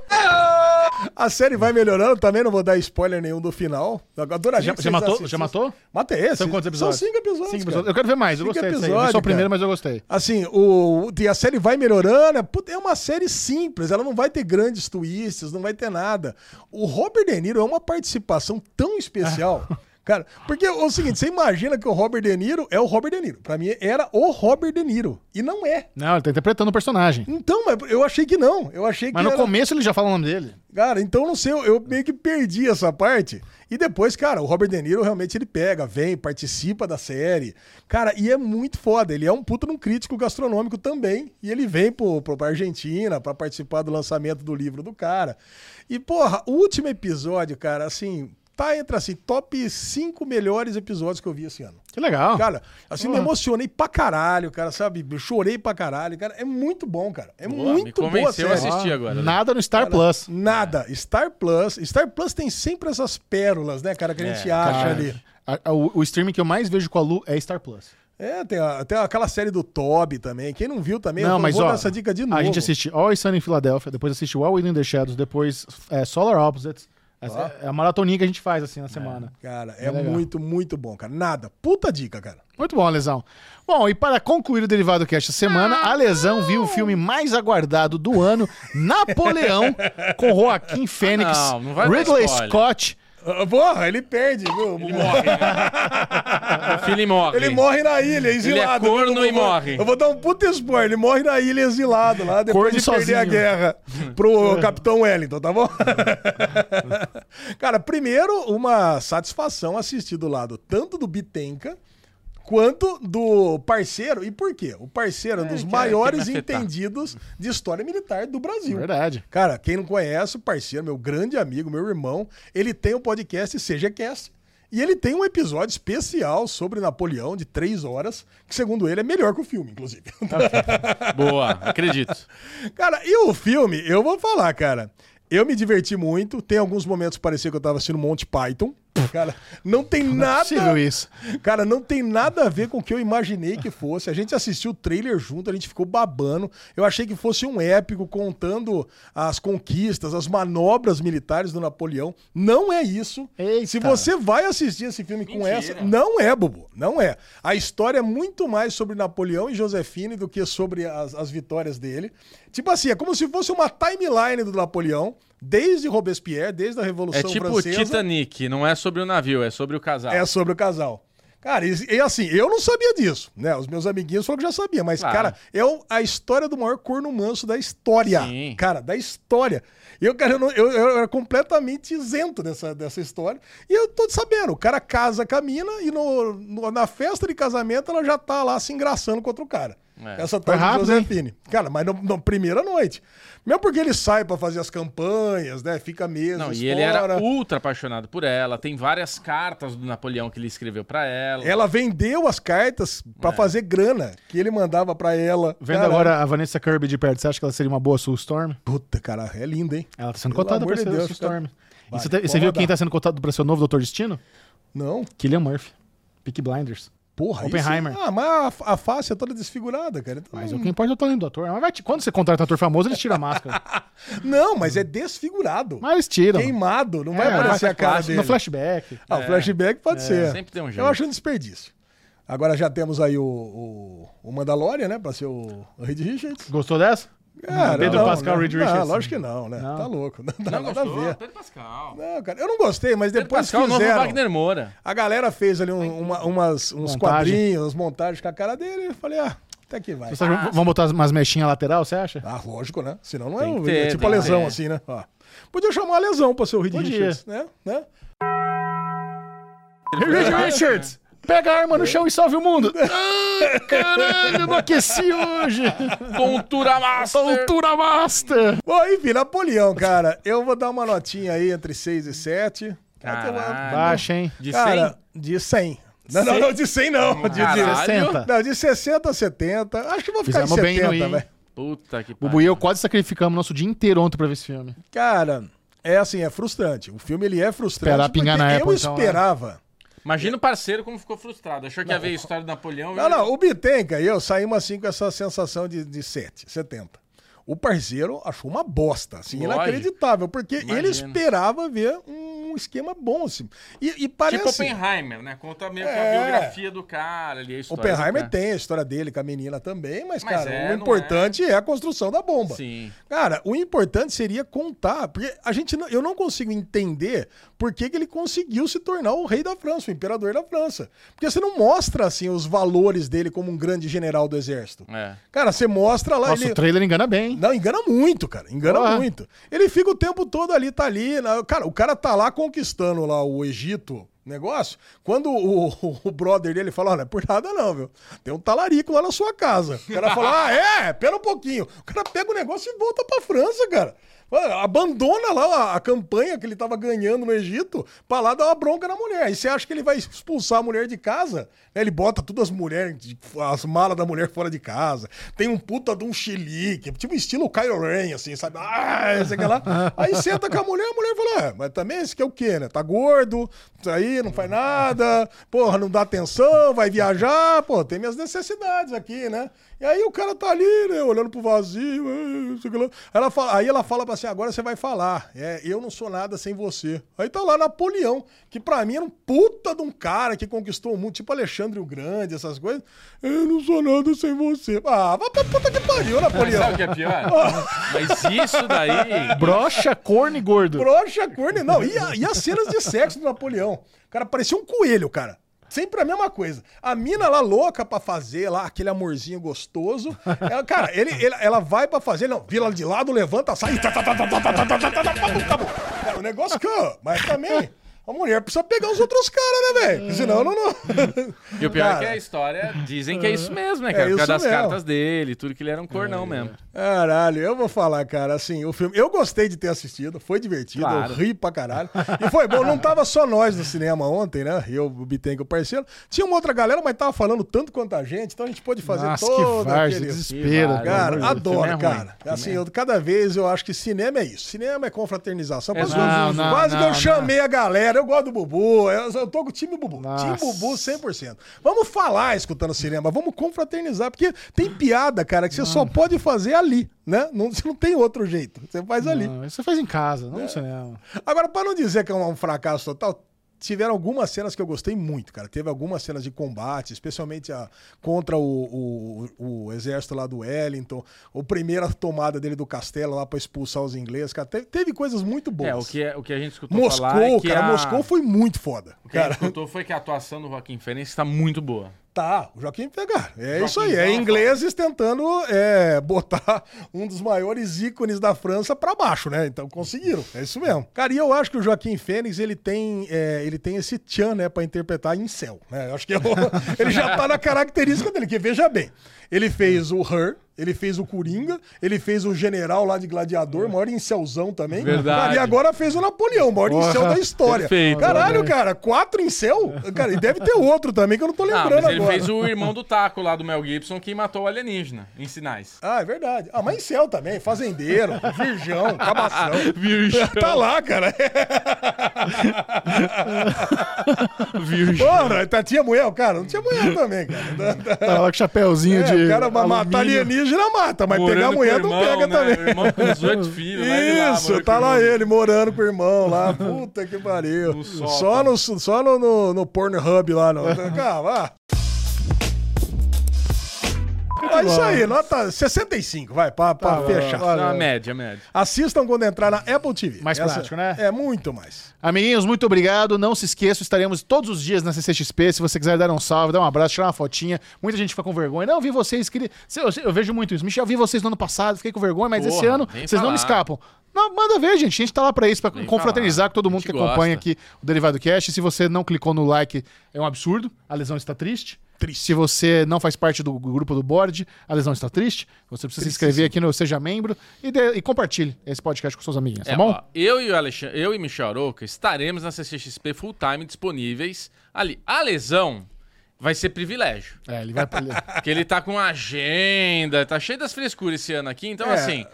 A série vai melhorando, também não vou dar spoiler nenhum do final. Adoraria Já, já matou? assistissem. Já matou? Matei esse. São quantos episódios? São cinco episódios. Cinco episódios. Eu quero ver mais, eu Cinco gostei. aí. Eu vi episódios, só o primeiro, cara. mas eu gostei. Assim, o, a série vai melhorando. É, é uma série simples, ela não vai ter grandes twists, não vai ter nada. O Robert De Niro é uma participação tão especial. [laughs] Cara, porque é o seguinte, você imagina que o Robert De Niro é o Robert De Niro. Pra mim era o Robert De Niro. E não é. Não, ele tá interpretando o personagem. Então, mas eu achei que não. Eu achei Mas que no era... começo ele já fala o nome dele. Cara, então não sei, eu, eu meio que perdi essa parte. E depois, cara, o Robert De Niro realmente ele pega, vem, participa da série. Cara, e é muito foda. Ele é um puta num crítico gastronômico também. E ele vem pro, pro, pra Argentina pra participar do lançamento do livro do cara. E, porra, o último episódio, cara, assim, tá entre assim, top 5 melhores episódios que eu vi esse ano. Que legal. Cara, assim, me emocionei pra caralho, cara, sabe? Eu chorei pra caralho, cara. É muito bom, cara. É Boa, me muito boa a convenceu a série. assistir agora. né? Nada no Star Plus. Nada. Star Plus. Star Plus tem sempre essas pérolas, né, cara, que a gente acha Cara, ali. a- a- o, o streaming que eu mais vejo com a Lu é Star Plus. É, tem, a- tem aquela série do Toby também. Quem não viu também, Não, eu mas vou ó, dar essa dica de novo. a gente assiste Always Sunny em Philadelphia, depois assiste All Within the Shadows, depois é, Solar Opposites, Essa é a maratoninha que a gente faz assim na semana. Cara, é, É muito, muito bom, cara. Nada. Puta dica, cara. Muito bom, Lesão. Bom, e para concluir o Derivado Cast essa semana, a Lesão viu o filme mais aguardado do ano, Napoleão, com Joaquim Fênix, não, não Ridley. Scott. Ah, Porra, ele perde, viu? Ele morre. né? o filho morre. Ele morre na ilha, exilado. Ele é corno Eu vou- e morre. Eu vou dar um puta spoiler. Ele morre na ilha exilado lá, depois Corno de perder a sozinho. guerra [laughs] pro Capitão Wellington, tá bom? [laughs] Cara, primeiro, uma satisfação assistir do lado tanto do Bitenca quanto do parceiro. E por quê? O parceiro é um dos que é- maiores entendidos de história militar do Brasil. Verdade. Cara, quem não conhece, o parceiro, meu grande amigo, meu irmão, ele tem o podcast CGCast. E ele tem um episódio especial sobre Napoleão de três horas, que segundo ele é melhor que o filme, inclusive. [laughs] Boa, acredito. [laughs] cara, e o filme, eu vou falar, cara. Eu me diverti muito. Tem alguns momentos que parecia que eu tava assistindo Monty Python. Cara, não tem nada. possível isso. Cara, não tem nada a ver com o que eu imaginei que fosse. A gente assistiu o trailer junto, a gente ficou babando. Eu achei que fosse um épico contando as conquistas, as manobras militares do Napoleão. Não é isso. Eita. Se você vai assistir esse filme com Mentira. essa, não é, Bobo. Não é. A história é muito mais sobre Napoleão e Josefine do que sobre as, as vitórias dele. Tipo assim, é como se fosse uma timeline do Napoleão, desde Robespierre, desde a Revolução É tipo Francesa. Titanic, não é sobre o navio, é sobre o casal. É sobre o casal. Cara, e, e assim, eu não sabia disso, né? Os meus amiguinhos falaram que já sabia, mas, Claro. cara, é a história do maior corno manso da história. Sim. Cara, da história. Eu, cara, eu, não- eu, eu era completamente isento dessa, dessa história. E eu tô sabendo, o cara casa com a mina e no, no- na festa de casamento ela já tá lá se engraçando contra o cara. É. Essa tal de rápido, hein? Josefine. Cara, mas no- na primeira noite. Mesmo porque ele sai pra fazer as campanhas, né? Fica meses Não, e ele era ultra apaixonado por ela. Tem várias cartas do Napoleão que ele escreveu pra ela. Ela vendeu as cartas pra É. fazer grana que ele mandava pra ela. Vendo Caralho. agora a Vanessa Kirby de perto, você acha que ela seria uma boa Sue Storm? Puta, cara, é linda, hein? Ela tá sendo Pelo cotada pra de ser Deus, Sue cara. Storm. E você, pode você viu quem tá sendo cotado pra ser o novo Doutor Destino? Não, Killian Murphy. Peak Blinders. Porra. Oppenheimer. Isso, ah, mas a, a face é toda desfigurada, cara. Então, Mas o que importa é o talento do ator. Mas vai te- quando você contrata um ator famoso, eles tiram a máscara. [laughs] Não, mas é desfigurado. Mas eles tiram. Queimado, não vai É, aparecer vai- a cara no dele. flashback. Ah, o flashback pode ser. sempre tem um jeito. Eu acho um desperdício. Agora já temos aí o, o, o Mandalorian, né? Pra ser o, o Reed Richards. Gostou dessa? Cara, Pedro não, Pascal, né? Reed Richards. lógico que não, né? Não. Tá louco. Não dá Não nada a gostou? ver. Pedro Pascal. Não, cara, eu não gostei, mas Pedro depois Pascal, é o novo fizeram. Wagner Moura. A galera fez ali um- uma- umas, uns Montagem. quadrinhos, umas montagens com a cara dele. Eu falei, ah, até que vai. Você que vão botar umas mechinhas lateral, você acha? Ah, lógico, né? Senão não é, um- ter, é tipo a lesão, ter. assim, né? Ó. Podia chamar a lesão pra ser o Reed Podia. Richards, né? né? Reed Richards! Pega a arma no chão e salve o mundo! [laughs] Ai, caralho, não aqueci hoje! Tontura Master. Altura Master! Bom, enfim, Napoleão, cara. Eu vou dar uma notinha aí entre 6 e 7. Caralho. Baixa, hein? De Cara, de 100. Não, não, não, de 100 não. De, de, Caralho. 60. não, de 60 a 70. Acho que vou ficar Fizemos em bem no 70, I. velho. Puta que Bubu e eu quase sacrificamos nosso dia inteiro ontem pra ver esse filme. Cara, é assim, é frustrante. O filme ele é frustrante. Esperar pingar na Eu então, né? Imagina o parceiro como ficou frustrado. Achou que ia ver a história do Napoleão. Não, não, o Bitenca e eu saímos assim com essa sensação de, de 7, 70. O parceiro achou uma bosta, assim, Lógico. inacreditável, porque ele Imagino. esperava ver um esquema bom, assim. E, e parece... Tipo Oppenheimer, né? Conta meio que a É. biografia do cara ali, a história Oppenheimer tem a história dele com a menina também, mas, Mas cara, é, o importante é. a construção da bomba. Sim. Cara, o importante seria contar, porque a gente não- eu não consigo entender por que, que ele conseguiu se tornar o rei da França, o imperador da França. Porque você não mostra assim os valores dele como um grande general do exército. É. Cara, você mostra lá Nossa, ele o trailer engana bem, hein? Não, engana muito, cara. Engana Porra. muito. Ele fica o tempo todo ali, tá ali. Cara, o cara tá lá conquistando lá o Egito, negócio. Quando o, o brother dele fala: Olha, por nada não, viu? Tem um talarico lá na sua casa. O cara fala: Ah, é? Pera um pouquinho. O cara pega o negócio e volta pra França, cara. Ah, Abandona lá a, campanha que ele tava ganhando no Egito pra lá dar uma bronca na mulher. Aí você acha que ele vai expulsar a mulher de casa? né? Ele bota todas as mulheres, as malas da mulher fora de casa. Tem um puta de um chilique, tipo estilo Kylo Ren, assim, sabe? Ah, sei lá. Aí senta com a mulher, a mulher fala: é, mas também esse que é o quê, né? Tá gordo, aí, não faz nada, porra, não dá atenção, vai viajar, pô, tem minhas necessidades aqui, né? E aí o cara tá ali, né, olhando pro vazio. não sei o que lá. Ela fala- aí ela fala pra assim: agora você vai falar. É, eu não sou nada sem você. Aí tá lá Napoleão, que pra mim era um puta de um cara que conquistou o mundo, tipo Alexandre o Grande, essas coisas. Eu não sou nada sem você. Ah, vai pra puta que pariu, Napoleão. Sabe o que é pior? Mas isso daí. Brocha, corno e gordo. Broxa, corne, não. E, a- e as cenas de sexo do Napoleão? Cara, parecia um coelho, cara. Sempre a mesma coisa. A mina lá louca pra fazer lá aquele amorzinho gostoso. Ela, cara, ele, ele- ela vai pra fazer, não, vira de lado, levanta, sai. Tá, tá, tá, tá, tá, tá, tá, tá, tá, tá, tá, tá, o negócio que, mas também. A mulher precisa pegar os outros caras, né, velho? Senão não. não... E o pior é que Cara, a história dizem que é isso mesmo, né, É cara? Por isso causa das mesmo. cartas dele, tudo que ele era um cornão mesmo. Caralho, eu vou falar, cara, assim, o filme. Eu gostei de ter assistido, foi divertido, Claro. eu ri pra caralho. E foi bom, não tava só nós no cinema ontem, né? Eu, o Biten com o parceiro. Tinha uma outra galera, mas tava falando tanto quanto a gente, então a gente pôde fazer Nossa, todo que várzea, aquele. desespero. Que Cara, adoro, é ruim. cara. Assim, eu, cada vez eu acho que cinema é isso. Cinema é confraternização. Quase, não, que- não, quase que não, eu chamei a galera. Eu gosto do Bubu. Eu, eu tô com o time Bubu. Nossa. Time Bubu 100%. Vamos falar escutando cinema. Vamos confraternizar. Porque tem piada, cara, que você só pode fazer ali, né? Não, você não tem outro jeito. Você faz ali. Não, isso você faz em casa, não no cinema. Agora, pra não dizer que é um fracasso total, tiveram algumas cenas que eu gostei muito, cara. Teve algumas cenas de combate, especialmente a, contra o, o, o exército lá do Wellington, a primeira tomada dele do castelo lá pra expulsar os ingleses, cara. Teve, teve coisas muito boas. É, o que, é, o que a gente escutou Moscou, falar é que cara, a... Moscou foi muito foda. O que a Cara, gente escutou foi que a atuação do Joaquim Fênix tá muito boa. Tá, o Joaquim pegar. É Joaquim isso aí, é ingleses tentando é, botar [laughs] um dos maiores ícones da França pra baixo, né? Então conseguiram, é isso mesmo. Cara, e eu acho que o Joaquim Fênix, ele tem, é, ele tem esse tchan, né, pra interpretar em céu, né? Eu acho que é o- [laughs] ele já tá na característica dele, que veja bem, ele fez o Her, ele fez o Coringa, ele fez o General lá de Gladiador, maior incelzão também. Verdade. Cara, e agora fez o Napoleão, maior Porra, incel da história. perfeito. Caralho, cara, quatro incel? Cara, e deve ter outro também que eu não tô Ah, lembrando mas ele agora. fez o irmão do Taco lá do Mel Gibson que matou o alienígena em sinais. Ah, é verdade. Ah, mas em céu também, fazendeiro, virgão, [laughs] cabação. Virgão. Tá lá, cara. Virgem. Porra, tá, tinha mulher, cara? Não tinha mulher também, cara. Tá lá com chapéuzinho É, de. o cara ma- matar alumínio. alienígena mata, mas Morando pegar com mulher o não irmão, pega né? também. Irmão com 18 [laughs] filhos, lá, Isso, morando tá lá irmão. ele morando com o irmão lá. [laughs] Puta que pariu. No só sótão. no, só no, no, no Pornhub lá. No, cara, vá. É isso aí, nota 65, vai, pra, pra Tá fechar. Não, média, média. Assistam quando entrar na Apple TV. Mais prático, né? É muito mais. Amiguinhos, muito obrigado. Não se esqueçam, estaremos todos os dias na CCXP. Se você quiser dar um salve, dar um abraço, tirar uma fotinha. Muita gente fica com vergonha. Não, eu vi vocês. Queria... Eu, eu vejo muito isso. Michel, eu vi vocês no ano passado, fiquei com vergonha, mas esse Porra, ano vem vocês não me falar. escapam. Não, manda ver, gente. A gente tá lá pra isso, pra Vem confraternizar falar. com todo mundo que gente acompanha gosta. aqui o Derivado Cast. Se você não clicou no like, é um absurdo. A lesão está triste. Triste. Se você não faz parte do grupo do board, a lesão está triste. Você precisa se inscrever aqui no Seja Membro e, dê- e compartilhe esse podcast com seus amiguinhos, tá É, bom? ó, eu e o Alexandre, eu e Michel Aroca estaremos na CCXP full time disponíveis ali. A lesão vai ser privilégio. É, ele vai [laughs] Porque ele tá com agenda, tá cheio das frescuras esse ano aqui. Então, É. assim,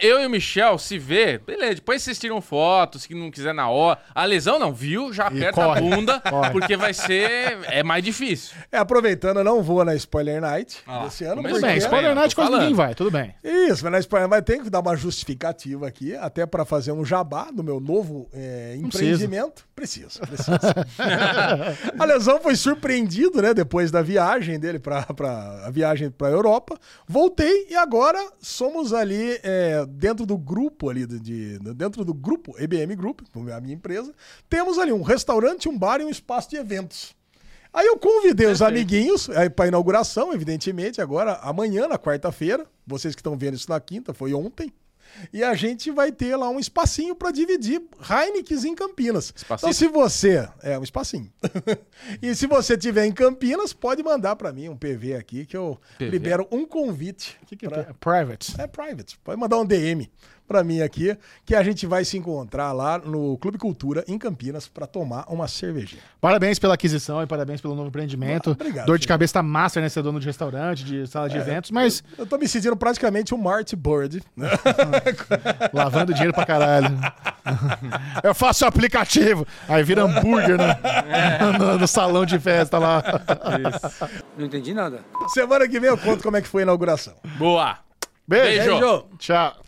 eu e o Michel se vê, beleza, depois vocês tiram foto, se não quiser na hora. A lesão não, viu? Já aperta corre, a bunda, [laughs] corre. porque vai ser. É mais difícil. É, aproveitando, eu não vou na Spoiler Night Ah, desse ano. Tudo bem, Spoiler Night quase falando. ninguém vai, tudo bem. Isso, mas na Spoiler Night tem que dar uma justificativa aqui, até pra fazer um jabá do meu novo é, empreendimento. Preciso, preciso. [laughs] a lesão foi surpreendido, né, depois da viagem dele para a viagem para Europa. Voltei e agora somos ali é, dentro do grupo ali de, de- dentro do grupo EBM Group, a minha empresa, temos ali um restaurante, um bar e um espaço de eventos. Aí eu convidei os amiguinhos para inauguração, evidentemente, agora amanhã, na quarta-feira. Vocês que estão vendo isso na quinta, foi ontem. E a gente vai ter lá um espacinho para dividir Heineken em Campinas. Espacinho? Então, se você. É, um espacinho. [laughs] e se você tiver em Campinas, pode mandar para mim um PV aqui que eu PV? libero um convite. Que que pra- é? Private. é private. Pode mandar um DM pra mim aqui, que a gente vai se encontrar lá no Clube Cultura, em Campinas, pra tomar uma cervejinha. Parabéns pela aquisição e parabéns pelo novo empreendimento. Ah, obrigado, Dor de filho. cabeça tá master, né? Ser dono de restaurante, de sala de eventos, mas Eu tô me sentindo praticamente um Marty Bird. né? [laughs] lavando dinheiro pra caralho. [laughs] Eu faço o aplicativo. Aí vira hambúrguer né? no, no salão de festa lá. Não entendi nada. Semana que vem eu conto como é que foi a inauguração. Boa. Beijo. Beijo. Tchau.